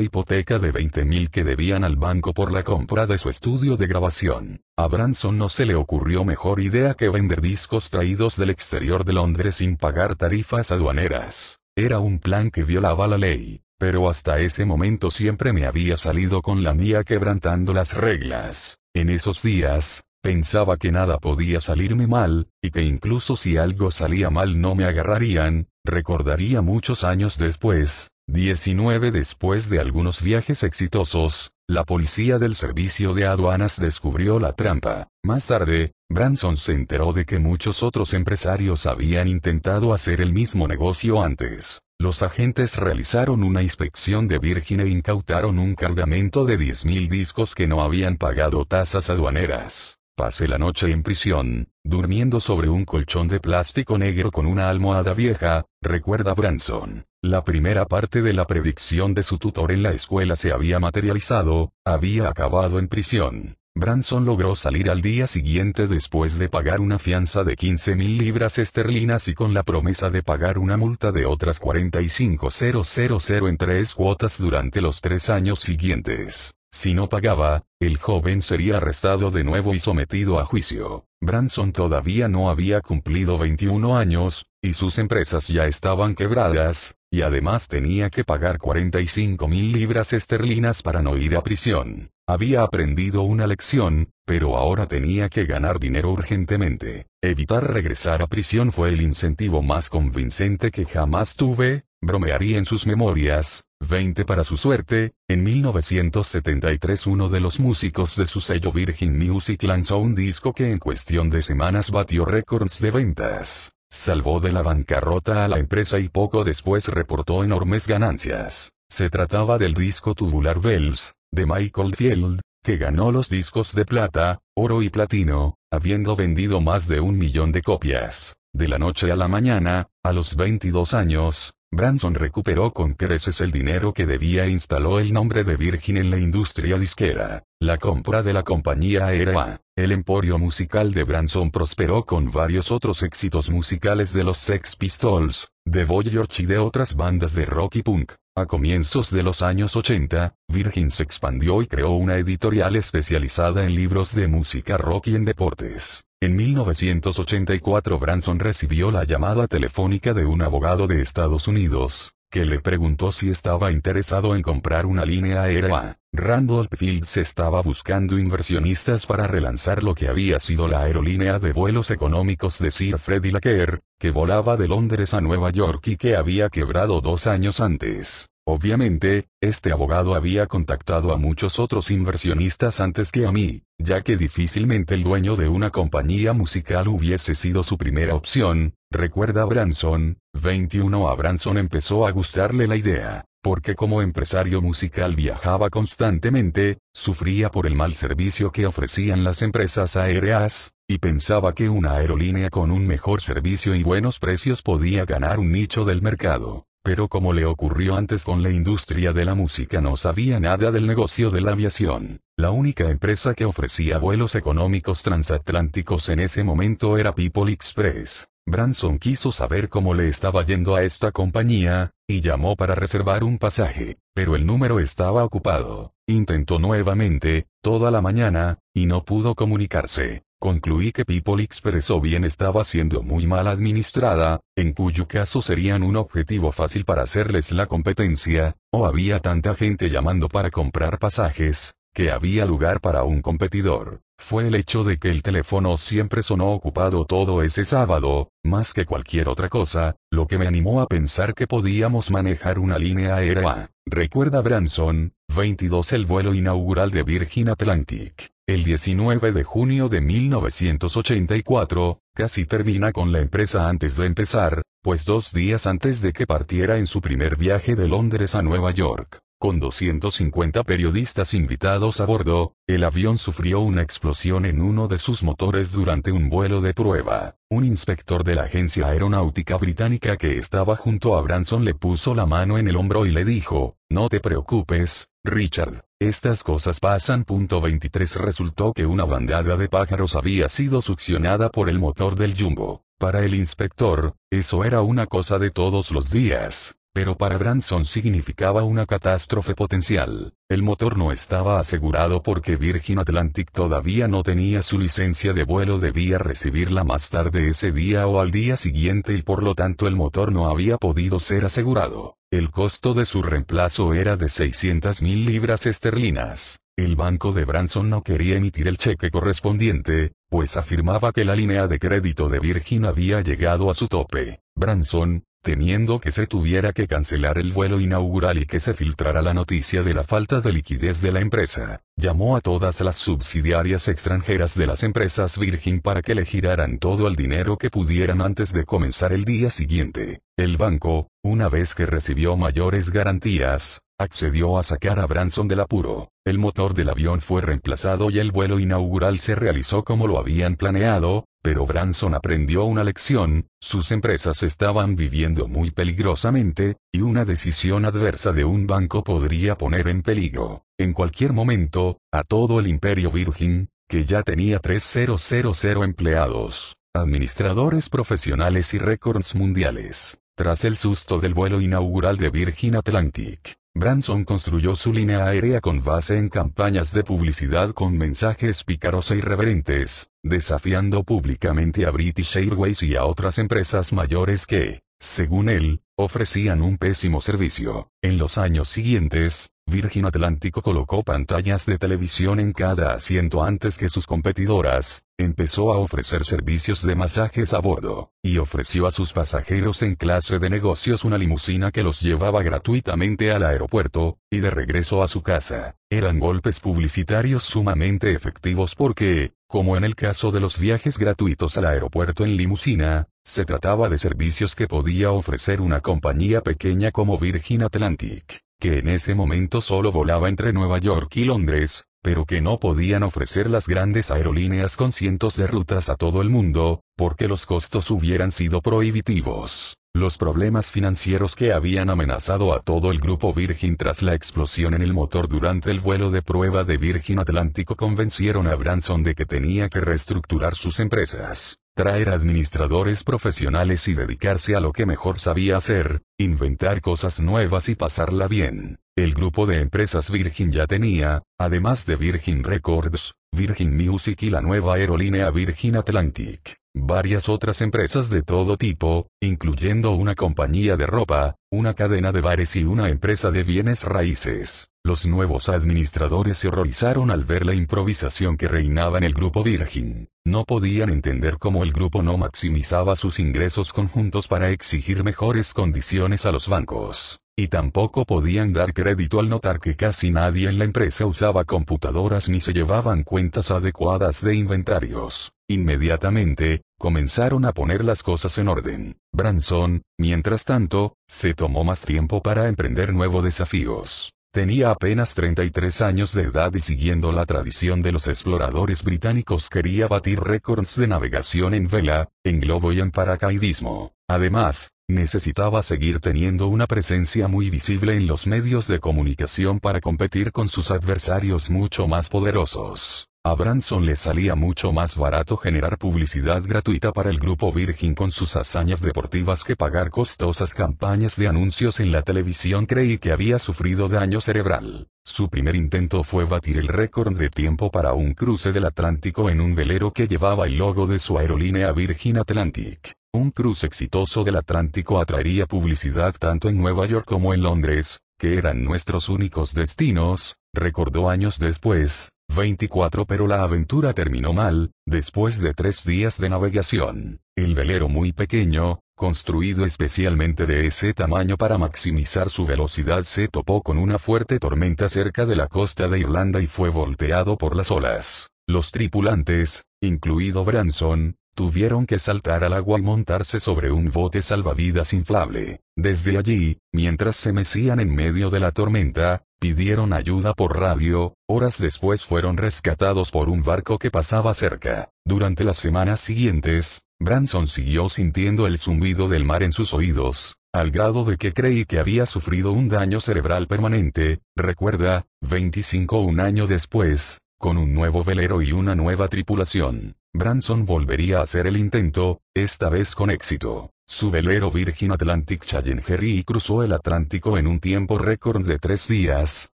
hipoteca de 20 mil que debían al banco por la compra de su estudio de grabación. A Branson no se le ocurrió mejor idea que vender discos traídos del exterior de Londres sin pagar tarifas aduaneras. Era un plan que violaba la ley pero hasta ese momento siempre me había salido con la mía quebrantando las reglas. En esos días, pensaba que nada podía salirme mal, y que incluso si algo salía mal no me agarrarían, recordaría muchos años después, 19 después de algunos viajes exitosos, la policía del servicio de aduanas descubrió la trampa. Más tarde, Branson se enteró de que muchos otros empresarios habían intentado hacer el mismo negocio antes. Los agentes realizaron una inspección de Virgin e incautaron un cargamento de 10.000 discos que no habían pagado tasas aduaneras. Pasé la noche en prisión, durmiendo sobre un colchón de plástico negro con una almohada vieja, recuerda Branson. La primera parte de la predicción de su tutor en la escuela se había materializado, había acabado en prisión. Branson logró salir al día siguiente después de pagar una fianza de 15.000 libras esterlinas y con la promesa de pagar una multa de otras 45.000 en tres cuotas durante los tres años siguientes. Si no pagaba, el joven sería arrestado de nuevo y sometido a juicio. Branson todavía no había cumplido 21 años, y sus empresas ya estaban quebradas, y además tenía que pagar 45.000 libras esterlinas para no ir a prisión. Había aprendido una lección, pero ahora tenía que ganar dinero urgentemente. Evitar regresar a prisión fue el incentivo más convincente que jamás tuve, bromearía en sus memorias, 20 para su suerte, en 1973 uno de los músicos de su sello Virgin Music lanzó un disco que en cuestión de semanas batió récords de ventas. Salvó de la bancarrota a la empresa y poco después reportó enormes ganancias. Se trataba del disco Tubular Bells, de Michael Field, que ganó los discos de plata, oro y platino, habiendo vendido más de un millón de copias. De la noche a la mañana, a los 22 años, Branson recuperó con creces el dinero que debía e instaló el nombre de Virgin en la industria disquera. La compra de la compañía era el emporio musical de Branson prosperó con varios otros éxitos musicales de los Sex Pistols, de Voyage y de otras bandas de rock y punk. A comienzos de los años 80, Virgin se expandió y creó una editorial especializada en libros de música rock y en deportes. En 1984 Branson recibió la llamada telefónica de un abogado de Estados Unidos, que le preguntó si estaba interesado en comprar una línea aérea. Randolph Fields estaba buscando inversionistas para relanzar lo que había sido la aerolínea de vuelos económicos de Sir Freddie Laker, que volaba de Londres a Nueva York y que había quebrado dos años antes. Obviamente, este abogado había contactado a muchos otros inversionistas antes que a mí, ya que difícilmente el dueño de una compañía musical hubiese sido su primera opción, recuerda Branson, 21 a Branson empezó a gustarle la idea, porque como empresario musical viajaba constantemente, sufría por el mal servicio que ofrecían las empresas aéreas, y pensaba que una aerolínea con un mejor servicio y buenos precios podía ganar un nicho del mercado. Pero como le ocurrió antes con la industria de la música no sabía nada del negocio de la aviación. La única empresa que ofrecía vuelos económicos transatlánticos en ese momento era People Express. Branson quiso saber cómo le estaba yendo a esta compañía, y llamó para reservar un pasaje, pero el número estaba ocupado. Intentó nuevamente, toda la mañana, y no pudo comunicarse. Concluí que People Express o bien estaba siendo muy mal administrada, en cuyo caso serían un objetivo fácil para hacerles la competencia, o había tanta gente llamando para comprar pasajes, que había lugar para un competidor. fue el hecho de que el teléfono siempre sonó ocupado todo ese sábado, más que cualquier otra cosa, lo que me animó a pensar que podíamos manejar una línea aérea. Recuerda Branson, 22 el vuelo inaugural de Virgin Atlantic. El 19 de junio de 1984, casi termina con la empresa antes de empezar, pues dos días antes de que partiera en su primer viaje de Londres a Nueva York, con 250 periodistas invitados a bordo, el avión sufrió una explosión en uno de sus motores durante un vuelo de prueba. Un inspector de la agencia aeronáutica británica que estaba junto a Branson le puso la mano en el hombro y le dijo, no te preocupes, Richard, estas cosas pasan. 23 Resultó que una bandada de pájaros había sido succionada por el motor del jumbo. Para el inspector, eso era una cosa de todos los días. Pero para Branson significaba una catástrofe potencial. El motor no estaba asegurado porque Virgin Atlantic todavía no tenía su licencia de vuelo, debía recibirla más tarde ese día o al día siguiente y por lo tanto el motor no había podido ser asegurado. El costo de su reemplazo era de 600 mil libras esterlinas. El banco de Branson no quería emitir el cheque correspondiente, pues afirmaba que la línea de crédito de Virgin había llegado a su tope. Branson, temiendo que se tuviera que cancelar el vuelo inaugural y que se filtrara la noticia de la falta de liquidez de la empresa, llamó a todas las subsidiarias extranjeras de las empresas Virgin para que le giraran todo el dinero que pudieran antes de comenzar el día siguiente. El banco, una vez que recibió mayores garantías, accedió a sacar a Branson del apuro. El motor del avión fue reemplazado y el vuelo inaugural se realizó como lo habían planeado, pero Branson aprendió una lección, sus empresas estaban viviendo muy peligrosamente, y una decisión adversa de un banco podría poner en peligro, en cualquier momento, a todo el imperio Virgin, que ya tenía 3000 empleados, administradores profesionales y récords mundiales. Tras el susto del vuelo inaugural de Virgin Atlantic, Branson construyó su línea aérea con base en campañas de publicidad con mensajes pícaros e irreverentes, desafiando públicamente a British Airways y a otras empresas mayores que, según él, ofrecían un pésimo servicio. En los años siguientes, Virgin Atlántico colocó pantallas de televisión en cada asiento antes que sus competidoras, empezó a ofrecer servicios de masajes a bordo, y ofreció a sus pasajeros en clase de negocios una limusina que los llevaba gratuitamente al aeropuerto, y de regreso a su casa. Eran golpes publicitarios sumamente efectivos porque, como en el caso de los viajes gratuitos al aeropuerto en limusina, se trataba de servicios que podía ofrecer una compañía pequeña como Virgin Atlantic, que en ese momento solo volaba entre Nueva York y Londres, pero que no podían ofrecer las grandes aerolíneas con cientos de rutas a todo el mundo, porque los costos hubieran sido prohibitivos. Los problemas financieros que habían amenazado a todo el grupo Virgin tras la explosión en el motor durante el vuelo de prueba de Virgin Atlántico convencieron a Branson de que tenía que reestructurar sus empresas, traer administradores profesionales y dedicarse a lo que mejor sabía hacer, inventar cosas nuevas y pasarla bien. El grupo de empresas Virgin ya tenía, además de Virgin Records, Virgin Music y la nueva aerolínea Virgin Atlantic varias otras empresas de todo tipo, incluyendo una compañía de ropa, una cadena de bares y una empresa de bienes raíces. Los nuevos administradores se horrorizaron al ver la improvisación que reinaba en el grupo Virgin. No podían entender cómo el grupo no maximizaba sus ingresos conjuntos para exigir mejores condiciones a los bancos. Y tampoco podían dar crédito al notar que casi nadie en la empresa usaba computadoras ni se llevaban cuentas adecuadas de inventarios. Inmediatamente, comenzaron a poner las cosas en orden. Branson, mientras tanto, se tomó más tiempo para emprender nuevos desafíos. Tenía apenas 33 años de edad y siguiendo la tradición de los exploradores británicos quería batir récords de navegación en vela, en globo y en paracaidismo. Además, necesitaba seguir teniendo una presencia muy visible en los medios de comunicación para competir con sus adversarios mucho más poderosos. A Branson le salía mucho más barato generar publicidad gratuita para el grupo Virgin con sus hazañas deportivas que pagar costosas campañas de anuncios en la televisión. Creí que había sufrido daño cerebral. Su primer intento fue batir el récord de tiempo para un cruce del Atlántico en un velero que llevaba el logo de su aerolínea Virgin Atlantic. Un cruce exitoso del Atlántico atraería publicidad tanto en Nueva York como en Londres, que eran nuestros únicos destinos, recordó años después, 24 pero la aventura terminó mal, después de tres días de navegación. El velero muy pequeño, construido especialmente de ese tamaño para maximizar su velocidad se topó con una fuerte tormenta cerca de la costa de Irlanda y fue volteado por las olas. Los tripulantes, incluido Branson, tuvieron que saltar al agua y montarse sobre un bote salvavidas inflable. Desde allí, mientras se mecían en medio de la tormenta, pidieron ayuda por radio, horas después fueron rescatados por un barco que pasaba cerca. Durante las semanas siguientes, Branson siguió sintiendo el zumbido del mar en sus oídos, al grado de que creí que había sufrido un daño cerebral permanente, recuerda, 25 un año después, con un nuevo velero y una nueva tripulación. Branson volvería a hacer el intento, esta vez con éxito. Su velero Virgin Atlantic Challenger cruzó el Atlántico en un tiempo récord de 3 días,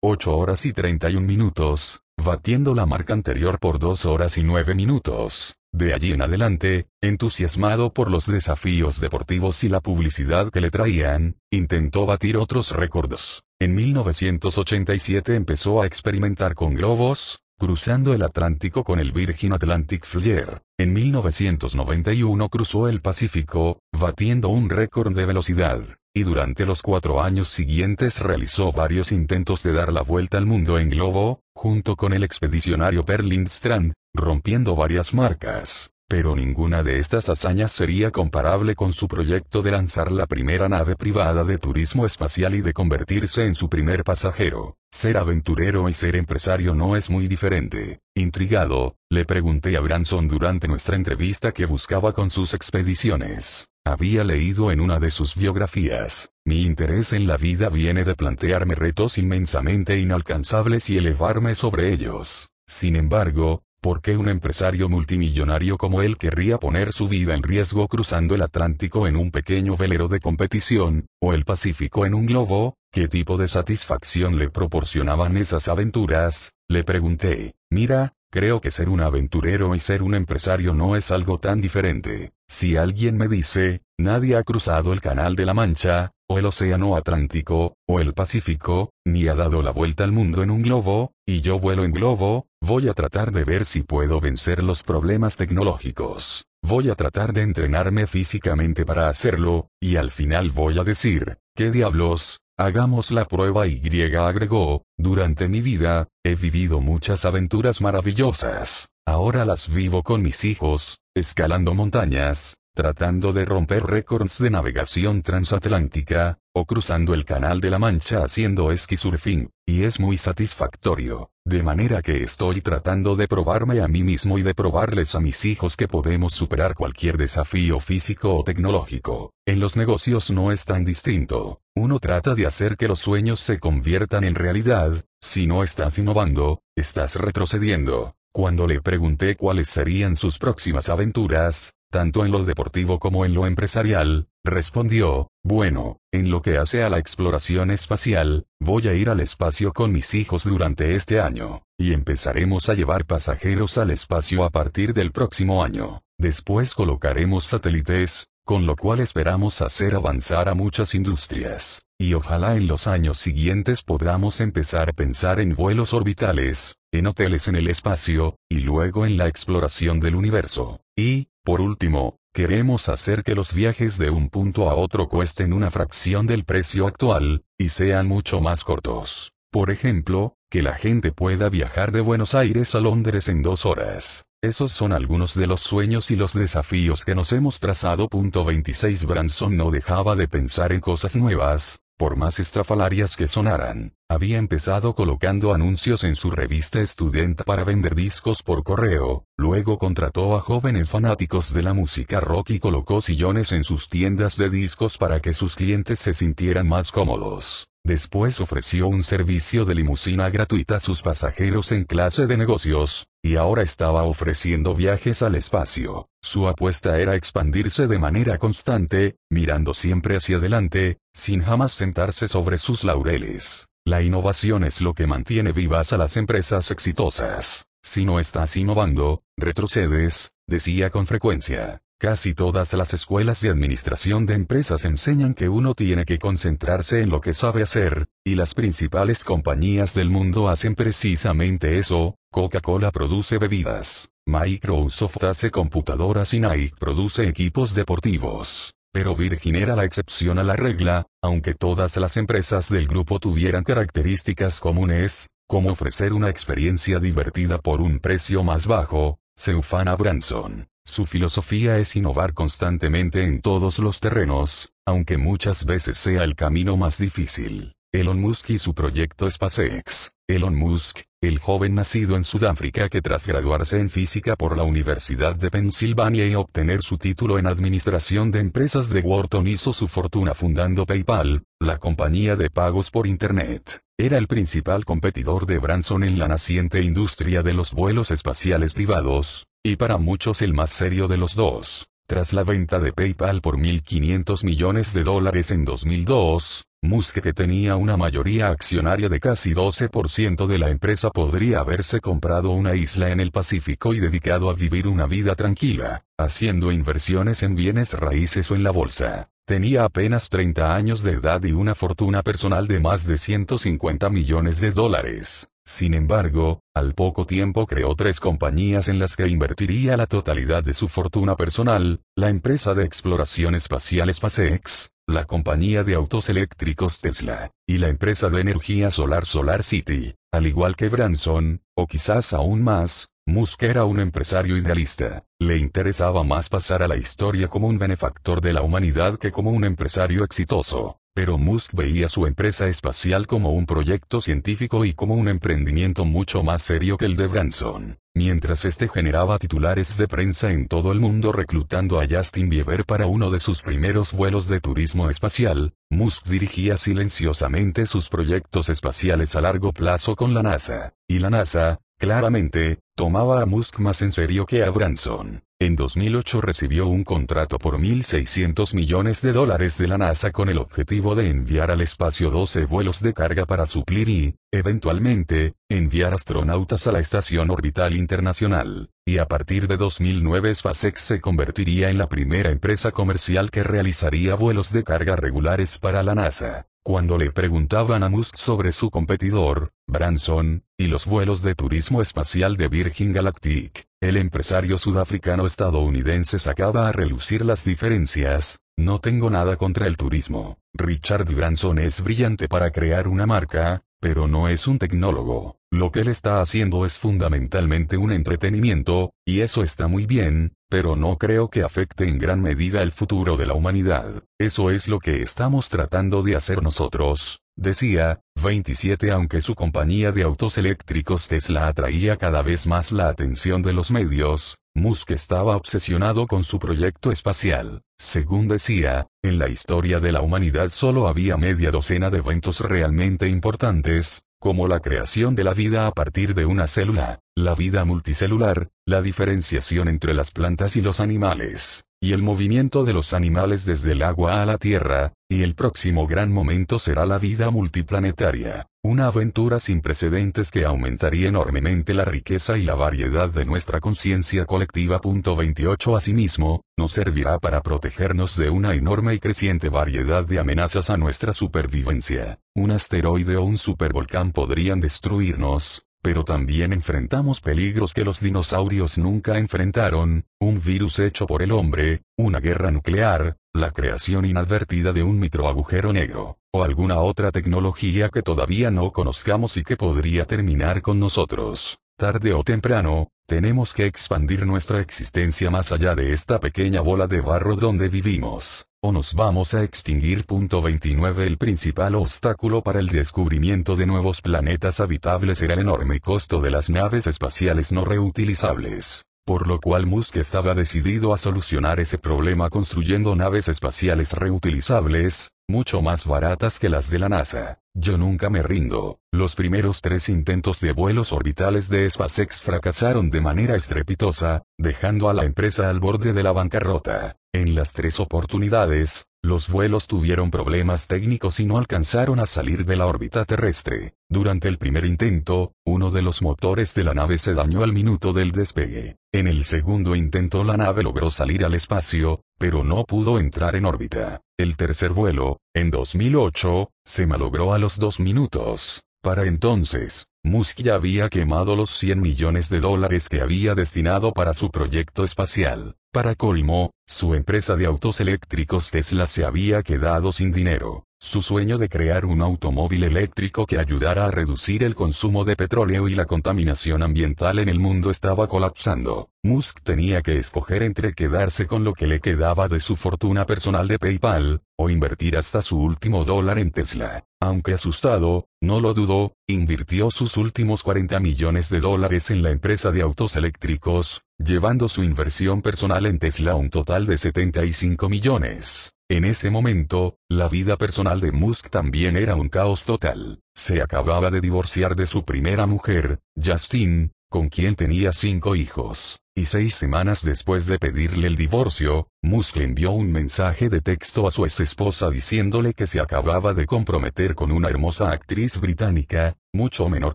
8 horas y 31 minutos, batiendo la marca anterior por 2 horas y 9 minutos. De allí en adelante, entusiasmado por los desafíos deportivos y la publicidad que le traían, intentó batir otros récords. En 1987 empezó a experimentar con globos, cruzando el Atlántico con el Virgin Atlantic Flyer. En 1991 cruzó el Pacífico, batiendo un récord de velocidad, y durante los cuatro años siguientes realizó varios intentos de dar la vuelta al mundo en globo, junto con el expedicionario Per Lindstrand, rompiendo varias marcas. Pero ninguna de estas hazañas sería comparable con su proyecto de lanzar la primera nave privada de turismo espacial y de convertirse en su primer pasajero. Ser aventurero y ser empresario no es muy diferente. Intrigado, le pregunté a Branson durante nuestra entrevista qué buscaba con sus expediciones. Había leído en una de sus biografías, mi interés en la vida viene de plantearme retos inmensamente inalcanzables y elevarme sobre ellos. Sin embargo, ¿Por qué un empresario multimillonario como él querría poner su vida en riesgo cruzando el Atlántico en un pequeño velero de competición, o el Pacífico en un globo? ¿Qué tipo de satisfacción le proporcionaban esas aventuras? Le pregunté. Mira, creo que ser un aventurero y ser un empresario no es algo tan diferente. Si alguien me dice, nadie ha cruzado el Canal de la Mancha, o el Océano Atlántico, o el Pacífico, ni ha dado la vuelta al mundo en un globo, y yo vuelo en globo, voy a tratar de ver si puedo vencer los problemas tecnológicos. Voy a tratar de entrenarme físicamente para hacerlo, y al final voy a decir, ¿qué diablos? Hagamos la prueba Y agregó, durante mi vida, he vivido muchas aventuras maravillosas, ahora las vivo con mis hijos, escalando montañas, tratando de romper récords de navegación transatlántica, o cruzando el Canal de la Mancha haciendo esquí surfing, y es muy satisfactorio, de manera que estoy tratando de probarme a mí mismo y de probarles a mis hijos que podemos superar cualquier desafío físico o tecnológico. En los negocios no es tan distinto, uno trata de hacer que los sueños se conviertan en realidad, si no estás innovando, estás retrocediendo. Cuando le pregunté cuáles serían sus próximas aventuras, tanto en lo deportivo como en lo empresarial, respondió, bueno, en lo que hace a la exploración espacial, voy a ir al espacio con mis hijos durante este año, y empezaremos a llevar pasajeros al espacio a partir del próximo año. Después colocaremos satélites, con lo cual esperamos hacer avanzar a muchas industrias, y ojalá en los años siguientes podamos empezar a pensar en vuelos orbitales, en hoteles en el espacio, y luego en la exploración del universo. Y, por último, queremos hacer que los viajes de un punto a otro cuesten una fracción del precio actual, y sean mucho más cortos. Por ejemplo, que la gente pueda viajar de Buenos Aires a Londres en dos horas. Esos son algunos de los sueños y los desafíos que nos hemos trazado. 26 Branson no dejaba de pensar en cosas nuevas, por más estrafalarias que sonaran, había empezado colocando anuncios en su revista Student para vender discos por correo, luego contrató a jóvenes fanáticos de la música rock y colocó sillones en sus tiendas de discos para que sus clientes se sintieran más cómodos. Después ofreció un servicio de limusina gratuita a sus pasajeros en clase de negocios, y ahora estaba ofreciendo viajes al espacio. Su apuesta era expandirse de manera constante, mirando siempre hacia adelante, sin jamás sentarse sobre sus laureles. La innovación es lo que mantiene vivas a las empresas exitosas. Si no estás innovando, retrocedes, decía con frecuencia. Casi todas las escuelas de administración de empresas enseñan que uno tiene que concentrarse en lo que sabe hacer, y las principales compañías del mundo hacen precisamente eso, Coca-Cola produce bebidas, Microsoft hace computadoras y Nike produce equipos deportivos. Pero Virgin era la excepción a la regla, aunque todas las empresas del grupo tuvieran características comunes, como ofrecer una experiencia divertida por un precio más bajo, se ufana Branson. Su filosofía es innovar constantemente en todos los terrenos, aunque muchas veces sea el camino más difícil. Elon Musk y su proyecto SpaceX. Elon Musk, el joven nacido en Sudáfrica que tras graduarse en física por la Universidad de Pensilvania y obtener su título en administración de empresas de Wharton hizo su fortuna fundando PayPal, la compañía de pagos por Internet. Era el principal competidor de Branson en la naciente industria de los vuelos espaciales privados, y para muchos el más serio de los dos. Tras la venta de PayPal por 1.500 millones de dólares en 2002, Musk que tenía una mayoría accionaria de casi 12% de la empresa podría haberse comprado una isla en el Pacífico y dedicado a vivir una vida tranquila, haciendo inversiones en bienes raíces o en la bolsa. Tenía apenas 30 años de edad y una fortuna personal de más de 150 millones de dólares. Sin embargo, al poco tiempo creó tres compañías en las que invertiría la totalidad de su fortuna personal, la empresa de exploración espacial SpaceX, la compañía de autos eléctricos Tesla, y la empresa de energía solar Solar City. Al igual que Branson, o quizás aún más, Musk era un empresario idealista. Le interesaba más pasar a la historia como un benefactor de la humanidad que como un empresario exitoso. Pero Musk veía su empresa espacial como un proyecto científico y como un emprendimiento mucho más serio que el de Branson. Mientras este generaba titulares de prensa en todo el mundo reclutando a Justin Bieber para uno de sus primeros vuelos de turismo espacial, Musk dirigía silenciosamente sus proyectos espaciales a largo plazo con la NASA. Y la NASA, claramente, tomaba a Musk más en serio que a Branson. En 2008 recibió un contrato por 1.600 millones de dólares de la NASA con el objetivo de enviar al espacio 12 vuelos de carga para suplir y, eventualmente, enviar astronautas a la Estación Orbital Internacional. Y a partir de 2009 SpaceX se convertiría en la primera empresa comercial que realizaría vuelos de carga regulares para la NASA. Cuando le preguntaban a Musk sobre su competidor, Branson, y los vuelos de turismo espacial de Virgin Galactic, el empresario sudafricano estadounidense sacaba a relucir las diferencias, no tengo nada contra el turismo. Richard Branson es brillante para crear una marca, pero no es un tecnólogo. Lo que él está haciendo es fundamentalmente un entretenimiento, y eso está muy bien, pero no creo que afecte en gran medida el futuro de la humanidad. Eso es lo que estamos tratando de hacer nosotros, decía, 27 Aunque su compañía de autos eléctricos Tesla atraía cada vez más la atención de los medios, Musk estaba obsesionado con su proyecto espacial. Según decía, en la historia de la humanidad solo había media docena de eventos realmente importantes, como la creación de la vida a partir de una célula, la vida multicelular, la diferenciación entre las plantas y los animales, y el movimiento de los animales desde el agua a la tierra, y el próximo gran momento será la vida multiplanetaria, una aventura sin precedentes que aumentaría enormemente la riqueza y la variedad de nuestra conciencia colectiva. 28 Asimismo, nos servirá para protegernos de una enorme y creciente variedad de amenazas a nuestra supervivencia. Un asteroide o un supervolcán podrían destruirnos, pero también enfrentamos peligros que los dinosaurios nunca enfrentaron, un virus hecho por el hombre, una guerra nuclear, la creación inadvertida de un microagujero negro, o alguna otra tecnología que todavía no conozcamos y que podría terminar con nosotros. Tarde o temprano, tenemos que expandir nuestra existencia más allá de esta pequeña bola de barro donde vivimos o nos vamos a extinguir. 29 El principal obstáculo para el descubrimiento de nuevos planetas habitables era el enorme costo de las naves espaciales no reutilizables por lo cual Musk estaba decidido a solucionar ese problema construyendo naves espaciales reutilizables, mucho más baratas que las de la NASA. Yo nunca me rindo. Los primeros tres intentos de vuelos orbitales de SpaceX fracasaron de manera estrepitosa, dejando a la empresa al borde de la bancarrota. En las tres oportunidades, los vuelos tuvieron problemas técnicos y no alcanzaron a salir de la órbita terrestre. Durante el primer intento, uno de los motores de la nave se dañó al minuto del despegue. En el segundo intento la nave logró salir al espacio, pero no pudo entrar en órbita. El tercer vuelo, en 2008, se malogró a los dos minutos. Para entonces, Musk ya había quemado los 100 millones de dólares que había destinado para su proyecto espacial. Para colmo, su empresa de autos eléctricos Tesla se había quedado sin dinero. Su sueño de crear un automóvil eléctrico que ayudara a reducir el consumo de petróleo y la contaminación ambiental en el mundo estaba colapsando. Musk tenía que escoger entre quedarse con lo que le quedaba de su fortuna personal de PayPal, o invertir hasta su último dólar en Tesla. Aunque asustado, no lo dudó, invirtió sus últimos 40 millones de dólares en la empresa de autos eléctricos, llevando su inversión personal en Tesla a un total de 75 millones. En ese momento, la vida personal de Musk también era un caos total. Se acababa de divorciar de su primera mujer, Justine, con quien tenía cinco hijos. Y seis semanas después de pedirle el divorcio, Musk envió un mensaje de texto a su ex esposa diciéndole que se acababa de comprometer con una hermosa actriz británica, mucho menor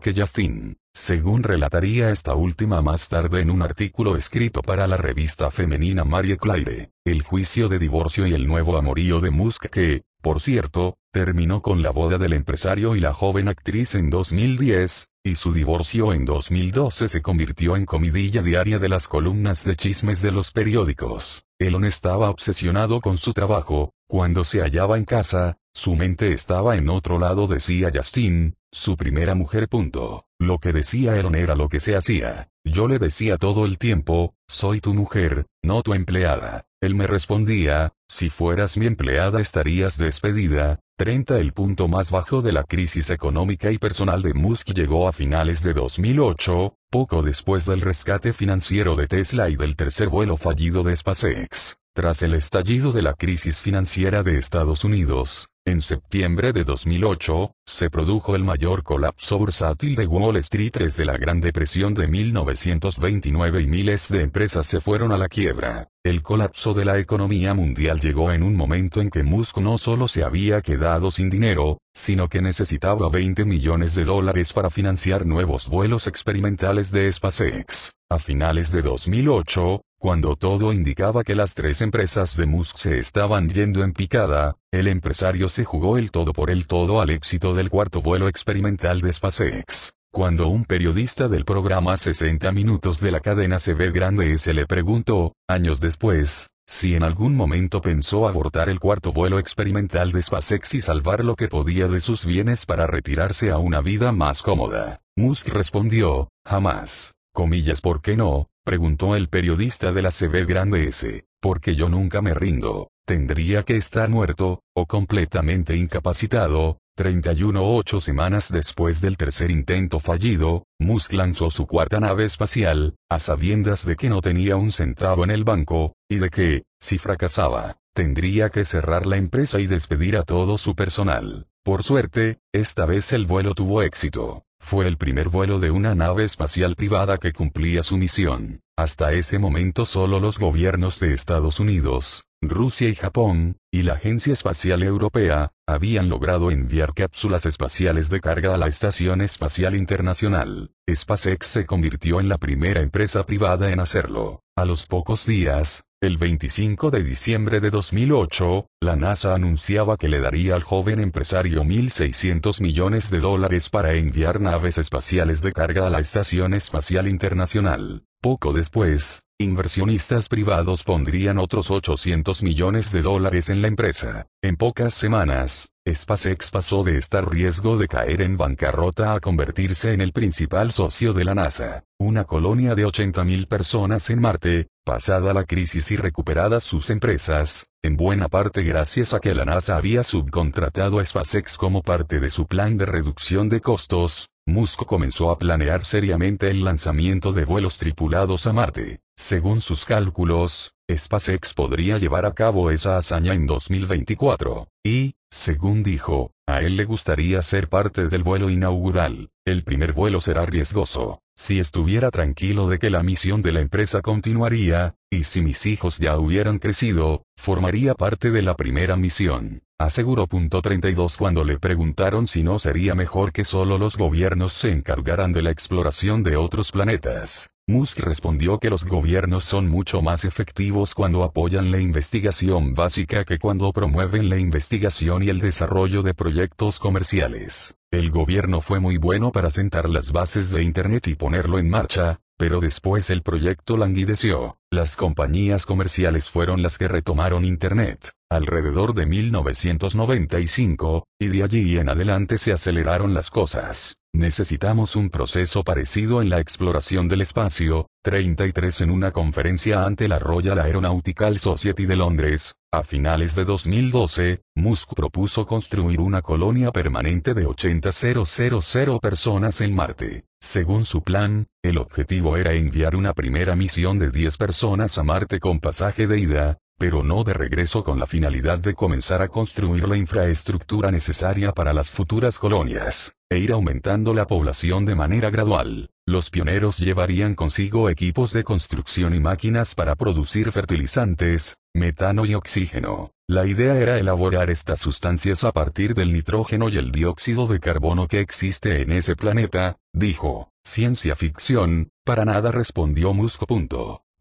que Justin. Según relataría esta última más tarde en un artículo escrito para la revista femenina Marie Claire, el juicio de divorcio y el nuevo amorío de Musk que, por cierto, terminó con la boda del empresario y la joven actriz en 2010, y su divorcio en 2012 se convirtió en comidilla diaria de las columnas de chismes de los periódicos. Elon estaba obsesionado con su trabajo, cuando se hallaba en casa, su mente estaba en otro lado decía Justin, su primera mujer. Punto. Lo que decía Elon era lo que se hacía. Yo le decía todo el tiempo, soy tu mujer, no tu empleada. Él me respondía, si fueras mi empleada estarías despedida. 30 El punto más bajo de la crisis económica y personal de Musk llegó a finales de 2008, poco después del rescate financiero de Tesla y del tercer vuelo fallido de SpaceX. Tras el estallido de la crisis financiera de Estados Unidos, en septiembre de 2008, se produjo el mayor colapso bursátil de Wall Street desde la Gran Depresión de 1929 y miles de empresas se fueron a la quiebra. El colapso de la economía mundial llegó en un momento en que Musk no solo se había quedado sin dinero, sino que necesitaba 20 millones de dólares para financiar nuevos vuelos experimentales de SpaceX. A finales de 2008, cuando todo indicaba que las tres empresas de Musk se estaban yendo en picada, el empresario se jugó el todo por el todo al éxito del cuarto vuelo experimental de SpaceX. Cuando un periodista del programa 60 Minutos de la cadena CB Grande S le preguntó, años después, si en algún momento pensó abortar el cuarto vuelo experimental de SpaceX y salvar lo que podía de sus bienes para retirarse a una vida más cómoda, Musk respondió, jamás. Comillas, ¿por qué no? Preguntó el periodista de la CB Grande S. Porque yo nunca me rindo. Tendría que estar muerto, o completamente incapacitado. 31 ocho semanas después del tercer intento fallido, Musk lanzó su cuarta nave espacial, a sabiendas de que no tenía un centavo en el banco, y de que, si fracasaba, tendría que cerrar la empresa y despedir a todo su personal. Por suerte, esta vez el vuelo tuvo éxito. Fue el primer vuelo de una nave espacial privada que cumplía su misión. Hasta ese momento solo los gobiernos de Estados Unidos, Rusia y Japón, y la Agencia Espacial Europea, habían logrado enviar cápsulas espaciales de carga a la Estación Espacial Internacional. SpaceX se convirtió en la primera empresa privada en hacerlo. A los pocos días, el 25 de diciembre de 2008, la NASA anunciaba que le daría al joven empresario 1.600 millones de dólares para enviar naves espaciales de carga a la Estación Espacial Internacional. Poco después, inversionistas privados pondrían otros 800 millones de dólares en la empresa. En pocas semanas, SpaceX pasó de estar riesgo de caer en bancarrota a convertirse en el principal socio de la NASA. Una colonia de 80.000 personas en Marte, pasada la crisis y recuperadas sus empresas, en buena parte gracias a que la NASA había subcontratado a SpaceX como parte de su plan de reducción de costos, Musk comenzó a planear seriamente el lanzamiento de vuelos tripulados a Marte. Según sus cálculos, SpaceX podría llevar a cabo esa hazaña en 2024, y, según dijo, a él le gustaría ser parte del vuelo inaugural. El primer vuelo será riesgoso, Si estuviera tranquilo de que la misión de la empresa continuaría, y si mis hijos ya hubieran crecido, formaría parte de la primera misión. Aseguró. 32 Cuando le preguntaron si no sería mejor que solo los gobiernos se encargaran de la exploración de otros planetas, Musk respondió que los gobiernos son mucho más efectivos cuando apoyan la investigación básica que cuando promueven la investigación y el desarrollo de proyectos comerciales. El gobierno fue muy bueno para sentar las bases de Internet y ponerlo en marcha, pero después el proyecto languideció. Las compañías comerciales fueron las que retomaron Internet, alrededor de 1995, y de allí en adelante se aceleraron las cosas. Necesitamos un proceso parecido en la exploración del espacio, 33 en una conferencia ante la Royal Aeronautical Society de Londres, a finales de 2012, Musk propuso construir una colonia permanente de 80.000 personas en Marte. Según su plan, el objetivo era enviar una primera misión de 10 personas a Marte con pasaje de ida, pero no de regreso con la finalidad de comenzar a construir la infraestructura necesaria para las futuras colonias, e ir aumentando la población de manera gradual. Los pioneros llevarían consigo equipos de construcción y máquinas para producir fertilizantes, metano y oxígeno. La idea era elaborar estas sustancias a partir del nitrógeno y el dióxido de carbono que existe en ese planeta, dijo. Ciencia ficción, para nada respondió Musk.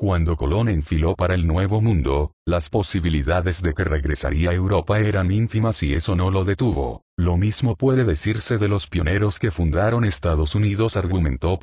Cuando Colón enfiló para el Nuevo Mundo, las posibilidades de que regresaría a Europa eran ínfimas y eso no lo detuvo. Lo mismo puede decirse de los pioneros que fundaron Estados Unidos argumentó.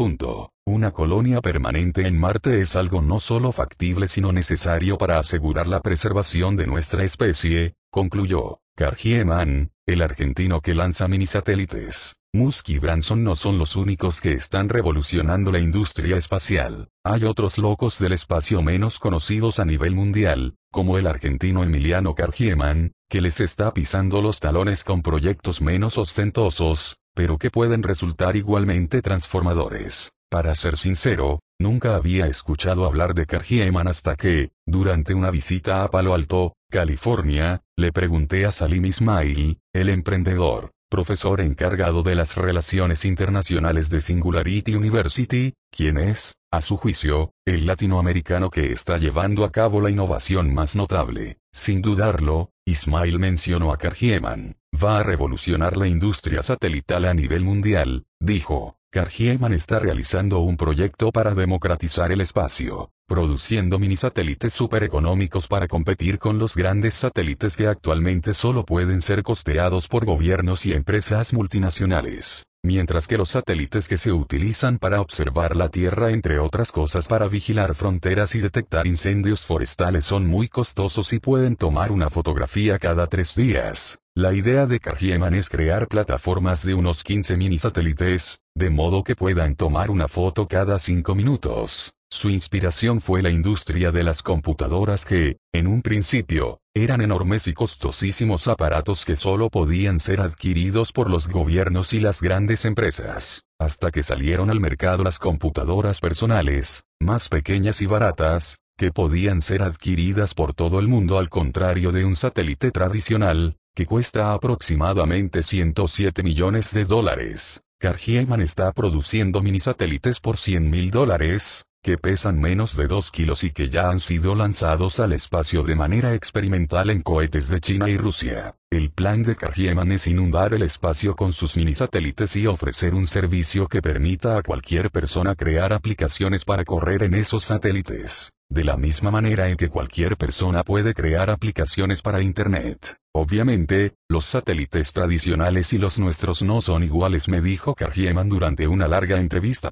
Una colonia permanente en Marte es algo no solo factible sino necesario para asegurar la preservación de nuestra especie, concluyó. Cargieman, el argentino que lanza minisatélites. Musk y Branson no son los únicos que están revolucionando la industria espacial. Hay otros locos del espacio menos conocidos a nivel mundial, como el argentino Emiliano Cargieman, que les está pisando los talones con proyectos menos ostentosos, pero que pueden resultar igualmente transformadores. Para ser sincero, nunca había escuchado hablar de Cargieman hasta que, durante una visita a Palo Alto, California, le pregunté a Salim Ismail, el emprendedor, profesor encargado de las relaciones internacionales de Singularity University, quien es, a su juicio, el latinoamericano que está llevando a cabo la innovación más notable. Sin dudarlo, Ismail mencionó a Cargieman, va a revolucionar la industria satelital a nivel mundial, dijo. Cargieman está realizando un proyecto para democratizar el espacio, produciendo minisatélites supereconómicos para competir con los grandes satélites que actualmente solo pueden ser costeados por gobiernos y empresas multinacionales. Mientras que los satélites que se utilizan para observar la Tierra entre otras cosas para vigilar fronteras y detectar incendios forestales son muy costosos y pueden tomar una fotografía cada tres días. La idea de Cargieman es crear plataformas de unos 15 mini satélites, de modo que puedan tomar una foto cada 5 minutos. Su inspiración fue la industria de las computadoras que, en un principio, eran enormes y costosísimos aparatos que solo podían ser adquiridos por los gobiernos y las grandes empresas, hasta que salieron al mercado las computadoras personales, más pequeñas y baratas, que podían ser adquiridas por todo el mundo al contrario de un satélite tradicional, que cuesta aproximadamente 107 millones de dólares. Cargieman está produciendo minisatélites por 100 mil dólares, que pesan menos de 2 kilos y que ya han sido lanzados al espacio de manera experimental en cohetes de China y Rusia. El plan de Cargieman es inundar el espacio con sus minisatélites y ofrecer un servicio que permita a cualquier persona crear aplicaciones para correr en esos satélites. De la misma manera en que cualquier persona puede crear aplicaciones para Internet. Obviamente, los satélites tradicionales y los nuestros no son iguales, me dijo Cargieman durante una larga entrevista.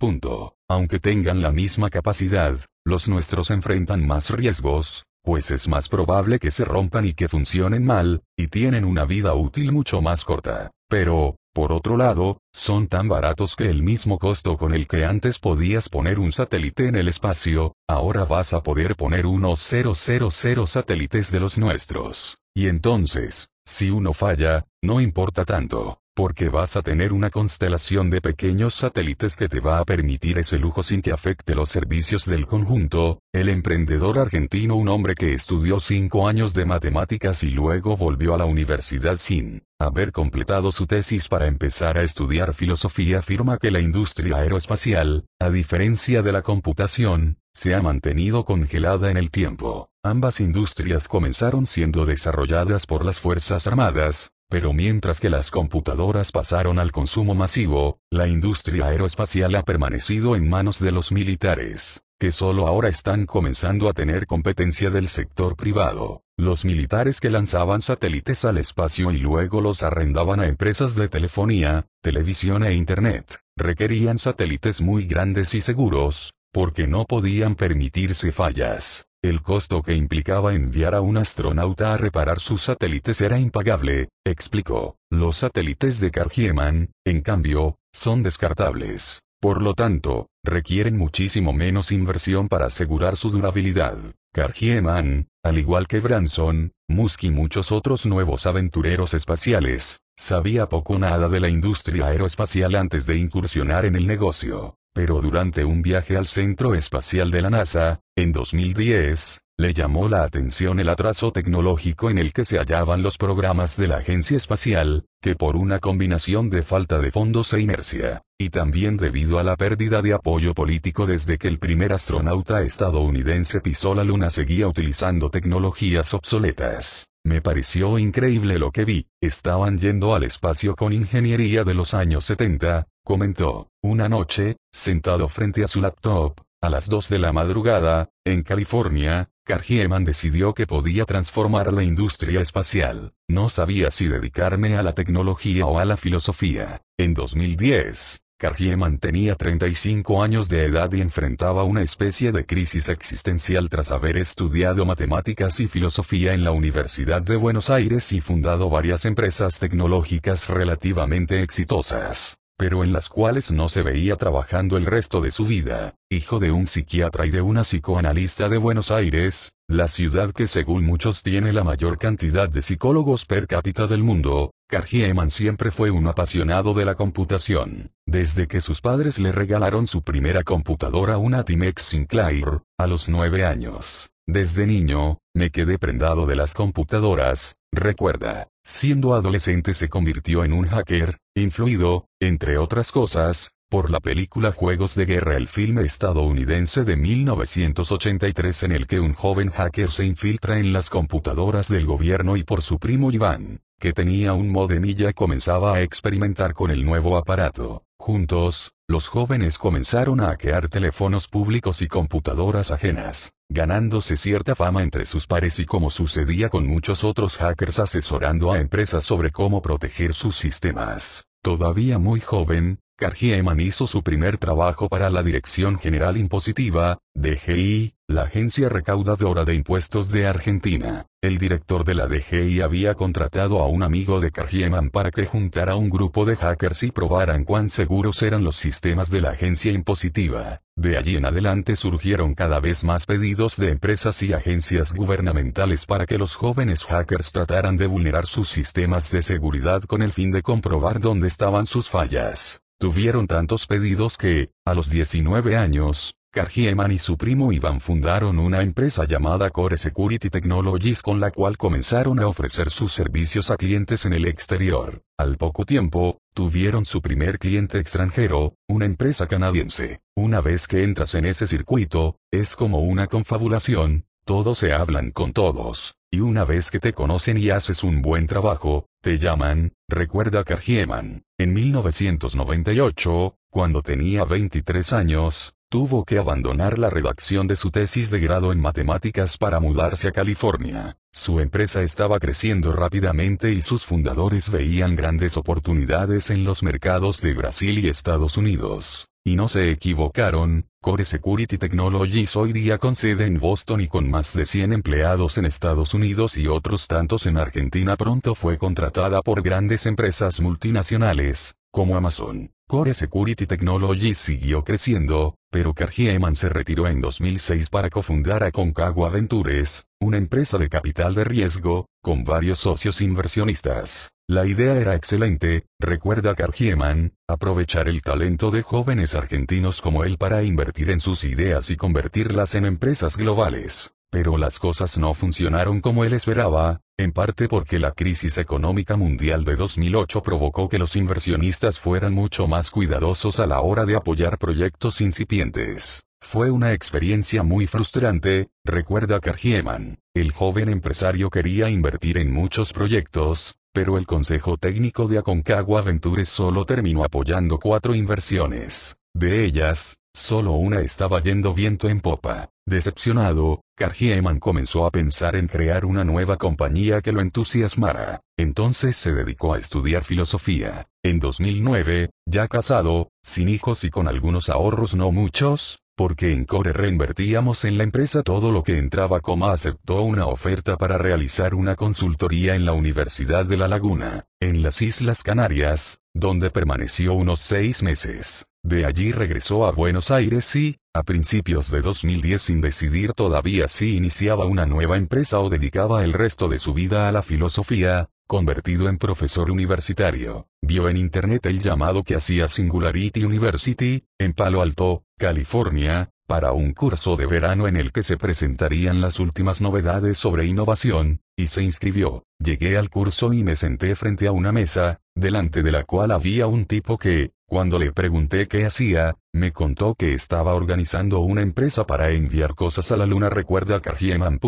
Aunque tengan la misma capacidad, los nuestros enfrentan más riesgos, pues es más probable que se rompan y que funcionen mal, y tienen una vida útil mucho más corta. Pero, por otro lado, son tan baratos que el mismo costo con el que antes podías poner un satélite en el espacio, ahora vas a poder poner unos 000 satélites de los nuestros. Y entonces, si uno falla, no importa tanto. Porque vas a tener una constelación de pequeños satélites que te va a permitir ese lujo sin que afecte los servicios del conjunto. El emprendedor argentino, un hombre que estudió cinco años de matemáticas y luego volvió a la universidad sin haber completado su tesis para empezar a estudiar filosofía, afirma que la industria aeroespacial, a diferencia de la computación, se ha mantenido congelada en el tiempo. Ambas industrias comenzaron siendo desarrolladas por las Fuerzas Armadas, pero mientras que las computadoras pasaron al consumo masivo, la industria aeroespacial ha permanecido en manos de los militares, que solo ahora están comenzando a tener competencia del sector privado. Los militares que lanzaban satélites al espacio y luego los arrendaban a empresas de telefonía, televisión e Internet, requerían satélites muy grandes y seguros, porque no podían permitirse fallas. El costo que implicaba enviar a un astronauta a reparar sus satélites era impagable, explicó. Los satélites de Kargieman, en cambio, son descartables. Por lo tanto, requieren muchísimo menos inversión para asegurar su durabilidad. Kargieman, al igual que Branson, Musk y muchos otros nuevos aventureros espaciales, sabía poco o nada de la industria aeroespacial antes de incursionar en el negocio. Pero durante un viaje al Centro Espacial de la NASA, en 2010, le llamó la atención el atraso tecnológico en el que se hallaban los programas de la agencia espacial, que por una combinación de falta de fondos e inercia, y también debido a la pérdida de apoyo político desde que el primer astronauta estadounidense pisó la Luna seguía utilizando tecnologías obsoletas. Me pareció increíble lo que vi, estaban yendo al espacio con ingeniería de los años 70, comentó. Una noche, sentado frente a su laptop, a las 2 de la madrugada, en California, Cargieman decidió que podía transformar la industria espacial. No sabía si dedicarme a la tecnología o a la filosofía. En 2010, Cargieman tenía 35 años de edad y enfrentaba una especie de crisis existencial tras haber estudiado matemáticas y filosofía en la Universidad de Buenos Aires y fundado varias empresas tecnológicas relativamente exitosas pero en las cuales no se veía trabajando el resto de su vida, hijo de un psiquiatra y de una psicoanalista de Buenos Aires, la ciudad que según muchos tiene la mayor cantidad de psicólogos per cápita del mundo, Cargieman siempre fue un apasionado de la computación. Desde que sus padres le regalaron su primera computadora una Timex Sinclair, a los nueve años. Desde niño, me quedé prendado de las computadoras, recuerda. Siendo adolescente se convirtió en un hacker, influido, entre otras cosas, por la película Juegos de Guerra, el filme estadounidense de 1983 en el que un joven hacker se infiltra en las computadoras del gobierno y por su primo Iván, que tenía un modem y ya comenzaba a experimentar con el nuevo aparato. Juntos, los jóvenes comenzaron a hackear teléfonos públicos y computadoras ajenas, ganándose cierta fama entre sus pares y como sucedía con muchos otros hackers asesorando a empresas sobre cómo proteger sus sistemas. Todavía muy joven, Cargieman hizo su primer trabajo para la Dirección General Impositiva, DGI, la agencia recaudadora de impuestos de Argentina. El director de la DGI había contratado a un amigo de Cargieman para que juntara un grupo de hackers y probaran cuán seguros eran los sistemas de la agencia impositiva. De allí en adelante surgieron cada vez más pedidos de empresas y agencias gubernamentales para que los jóvenes hackers trataran de vulnerar sus sistemas de seguridad con el fin de comprobar dónde estaban sus fallas. Tuvieron tantos pedidos que, a los 19 años, Cargieman y su primo Iván fundaron una empresa llamada Core Security Technologies con la cual comenzaron a ofrecer sus servicios a clientes en el exterior. Al poco tiempo, tuvieron su primer cliente extranjero, una empresa canadiense. Una vez que entras en ese circuito, es como una confabulación, todos se hablan con todos, y una vez que te conocen y haces un buen trabajo, te llaman, recuerda Cargieman. En 1998, cuando tenía 23 años, tuvo que abandonar la redacción de su tesis de grado en matemáticas para mudarse a California. Su empresa estaba creciendo rápidamente y sus fundadores veían grandes oportunidades en los mercados de Brasil y Estados Unidos. Y no se equivocaron, Core Security Technologies hoy día con sede en Boston y con más de 100 empleados en Estados Unidos y otros tantos en Argentina pronto fue contratada por grandes empresas multinacionales, como Amazon. Core Security Technologies siguió creciendo, pero Cargieman se retiró en 2006 para cofundar a Concagua Ventures, una empresa de capital de riesgo, con varios socios inversionistas. La idea era excelente, recuerda Kargieman, aprovechar el talento de jóvenes argentinos como él para invertir en sus ideas y convertirlas en empresas globales. Pero las cosas no funcionaron como él esperaba, en parte porque la crisis económica mundial de 2008 provocó que los inversionistas fueran mucho más cuidadosos a la hora de apoyar proyectos incipientes. Fue una experiencia muy frustrante, recuerda Kargieman. El joven empresario quería invertir en muchos proyectos, pero el consejo técnico de Aconcagua Ventures solo terminó apoyando cuatro inversiones. De ellas, solo una estaba yendo viento en popa. Decepcionado, Kargieman comenzó a pensar en crear una nueva compañía que lo entusiasmara. Entonces se dedicó a estudiar filosofía. En 2009, ya casado, sin hijos y con algunos ahorros no muchos, porque en Core reinvertíamos en la empresa todo lo que entraba, como aceptó una oferta para realizar una consultoría en la Universidad de La Laguna, en las Islas Canarias, donde permaneció unos seis meses. De allí regresó a Buenos Aires y, a principios de 2010 sin decidir todavía si iniciaba una nueva empresa o dedicaba el resto de su vida a la filosofía, convertido en profesor universitario, vio en internet el llamado que hacía Singularity University, en Palo Alto, California, para un curso de verano en el que se presentarían las últimas novedades sobre innovación, y se inscribió. Llegué al curso y me senté frente a una mesa, delante de la cual había un tipo que, cuando le pregunté qué hacía, me contó que estaba organizando una empresa para enviar cosas a la luna recuerda Cargieman.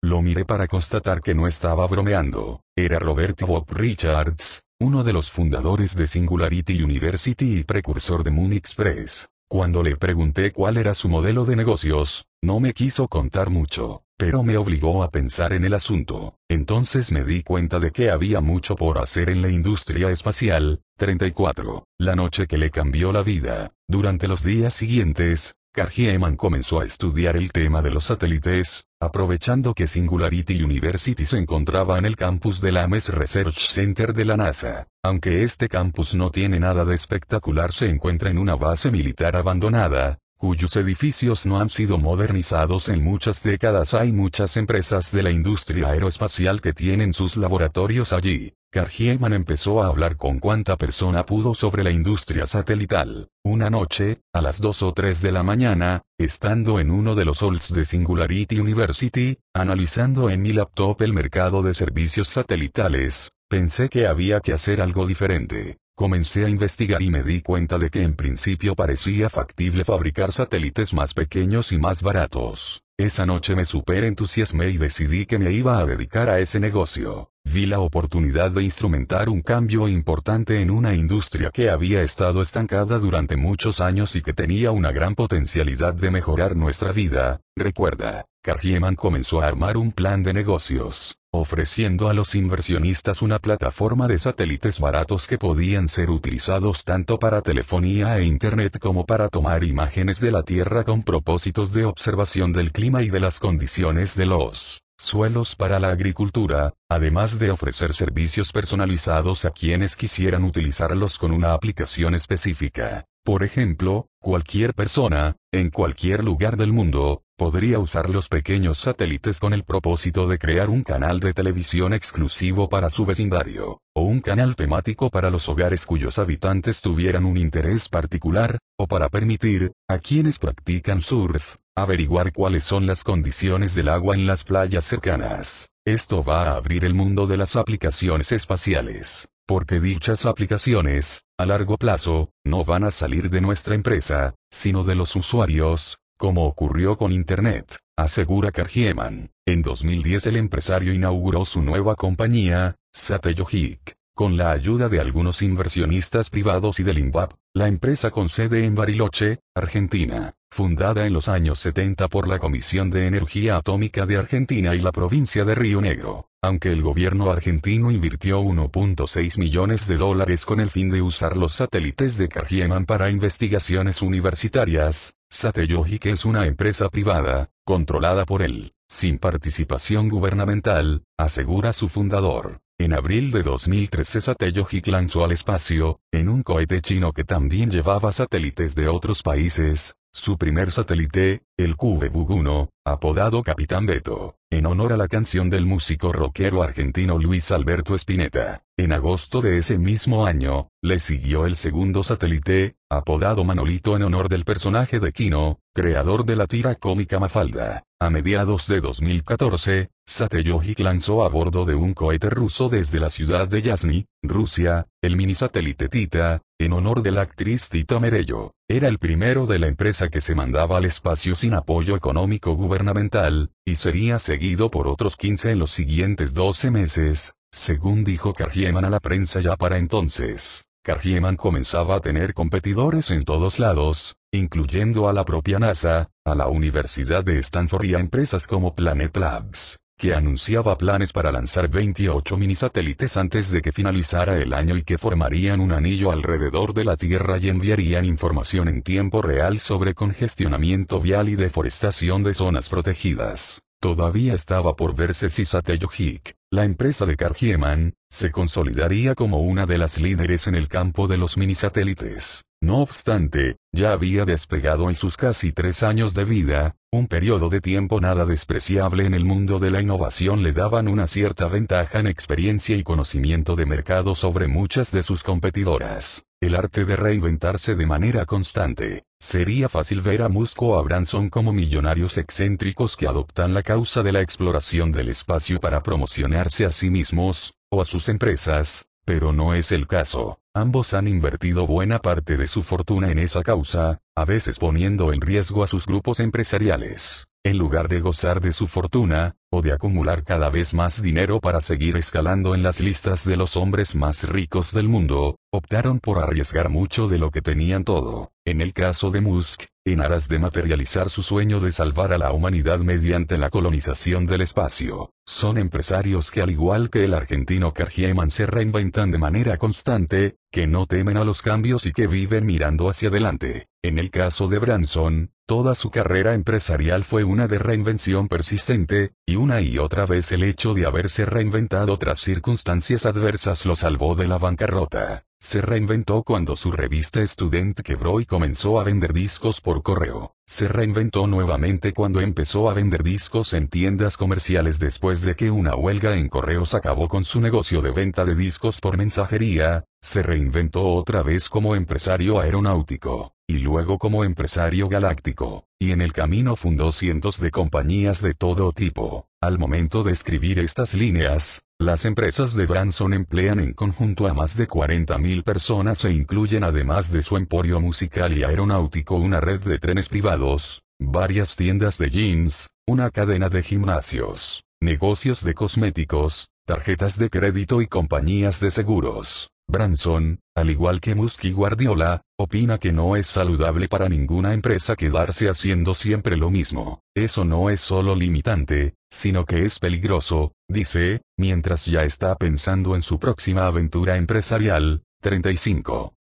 Lo miré para constatar que no estaba bromeando. Era Robert Bob Richards, uno de los fundadores de Singularity University y precursor de Moon Express. Cuando le pregunté cuál era su modelo de negocios, no me quiso contar mucho, pero me obligó a pensar en el asunto. Entonces me di cuenta de que había mucho por hacer en la industria espacial. 34. La noche que le cambió la vida. Durante los días siguientes, Kargieman comenzó a estudiar el tema de los satélites, aprovechando que Singularity University se encontraba en el campus del Ames Research Center de la NASA. Aunque este campus no tiene nada de espectacular se encuentra en una base militar abandonada, cuyos edificios no han sido modernizados en muchas décadas. Hay muchas empresas de la industria aeroespacial que tienen sus laboratorios allí. Kargieman empezó a hablar con cuanta persona pudo sobre la industria satelital. Una noche, a las 2 o 3 de la mañana, estando en uno de los halls de Singularity University, analizando en mi laptop el mercado de servicios satelitales, pensé que había que hacer algo diferente. Comencé a investigar y me di cuenta de que en principio parecía factible fabricar satélites más pequeños y más baratos. Esa noche me super entusiasmé y decidí que me iba a dedicar a ese negocio. Vi la oportunidad de instrumentar un cambio importante en una industria que había estado estancada durante muchos años y que tenía una gran potencialidad de mejorar nuestra vida. Recuerda, Cargieman comenzó a armar un plan de negocios, ofreciendo a los inversionistas una plataforma de satélites baratos que podían ser utilizados tanto para telefonía e Internet como para tomar imágenes de la Tierra con propósitos de observación del clima y de las condiciones de los suelos para la agricultura, además de ofrecer servicios personalizados a quienes quisieran utilizarlos con una aplicación específica. Por ejemplo, cualquier persona, en cualquier lugar del mundo, podría usar los pequeños satélites con el propósito de crear un canal de televisión exclusivo para su vecindario, o un canal temático para los hogares cuyos habitantes tuvieran un interés particular, o para permitir, a quienes practican surf, averiguar cuáles son las condiciones del agua en las playas cercanas. Esto va a abrir el mundo de las aplicaciones espaciales, porque dichas aplicaciones, a largo plazo, no van a salir de nuestra empresa, sino de los usuarios, como ocurrió con Internet, asegura Kargieman. En 2010 el empresario inauguró su nueva compañía, Satellogic, con la ayuda de algunos inversionistas privados y del INVAP, la empresa con sede en Bariloche, Argentina, fundada en los años 70 por la Comisión de Energía Atómica de Argentina y la provincia de Río Negro. Aunque el gobierno argentino invirtió 1.6 millones de dólares con el fin de usar los satélites de Kargieman para investigaciones universitarias, Satellogic es una empresa privada, controlada por él, sin participación gubernamental, asegura su fundador. En abril de 2013 Satellogic lanzó al espacio, en un cohete chino que también llevaba satélites de otros países, su primer satélite, el Cube Bug 1, apodado Capitán Beto. En honor a la canción del músico rockero argentino Luis Alberto Spinetta. En agosto de ese mismo año, le siguió el segundo satélite, apodado Manolito en honor del personaje de Kino, creador de la tira cómica Mafalda. A mediados de 2014, Satellojik lanzó a bordo de un cohete ruso desde la ciudad de Yasny, Rusia, el mini satélite Tita, en honor de la actriz Tita Merello. Era el primero de la empresa que se mandaba al espacio sin apoyo económico gubernamental, y sería seguido por otros 15 en los siguientes 12 meses, según dijo Kargieman a la prensa ya para entonces. Kargieman comenzaba a tener competidores en todos lados, incluyendo a la propia NASA, a la Universidad de Stanford y a empresas como Planet Labs, que anunciaba planes para lanzar 28 minisatélites antes de que finalizara el año y que formarían un anillo alrededor de la Tierra y enviarían información en tiempo real sobre congestionamiento vial y deforestación de zonas protegidas. Todavía estaba por verse si Satellojik, la empresa de Kargieman, se consolidaría como una de las líderes en el campo de los minisatélites. No obstante, ya había despegado en sus casi tres años de vida, un periodo de tiempo nada despreciable en el mundo de la innovación le daban una cierta ventaja en experiencia y conocimiento de mercado sobre muchas de sus competidoras. El arte de reinventarse de manera constante. Sería fácil ver a Musk o a Branson como millonarios excéntricos que adoptan la causa de la exploración del espacio para promocionarse a sí mismos, o a sus empresas, pero no es el caso. Ambos han invertido buena parte de su fortuna en esa causa, a veces poniendo en riesgo a sus grupos empresariales. En lugar de gozar de su fortuna, o de acumular cada vez más dinero para seguir escalando en las listas de los hombres más ricos del mundo, optaron por arriesgar mucho de lo que tenían todo. En el caso de Musk, en aras de materializar su sueño de salvar a la humanidad mediante la colonización del espacio, son empresarios que al igual que el argentino Kargieman se reinventan de manera constante, que no temen a los cambios y que viven mirando hacia adelante. En el caso de Branson, toda su carrera empresarial fue una de reinvención persistente, y una y otra vez el hecho de haberse reinventado tras circunstancias adversas lo salvó de la bancarrota. Se reinventó cuando su revista Student quebró y comenzó a vender discos por correo. Se reinventó nuevamente cuando empezó a vender discos en tiendas comerciales después de que una huelga en correos acabó con su negocio de venta de discos por mensajería. Se reinventó otra vez como empresario aeronáutico, y luego como empresario galáctico, y en el camino fundó cientos de compañías de todo tipo. Al momento de escribir estas líneas, las empresas de Branson emplean en conjunto a más de 40.000 personas e incluyen además de su emporio musical y aeronáutico una red de trenes privados, varias tiendas de jeans, una cadena de gimnasios, negocios de cosméticos, tarjetas de crédito y compañías de seguros. Branson, al igual que Musk y Guardiola, opina que no es saludable para ninguna empresa quedarse haciendo siempre lo mismo. Eso no es solo limitante, sino que es peligroso, dice, mientras ya está pensando en su próxima aventura empresarial. 35.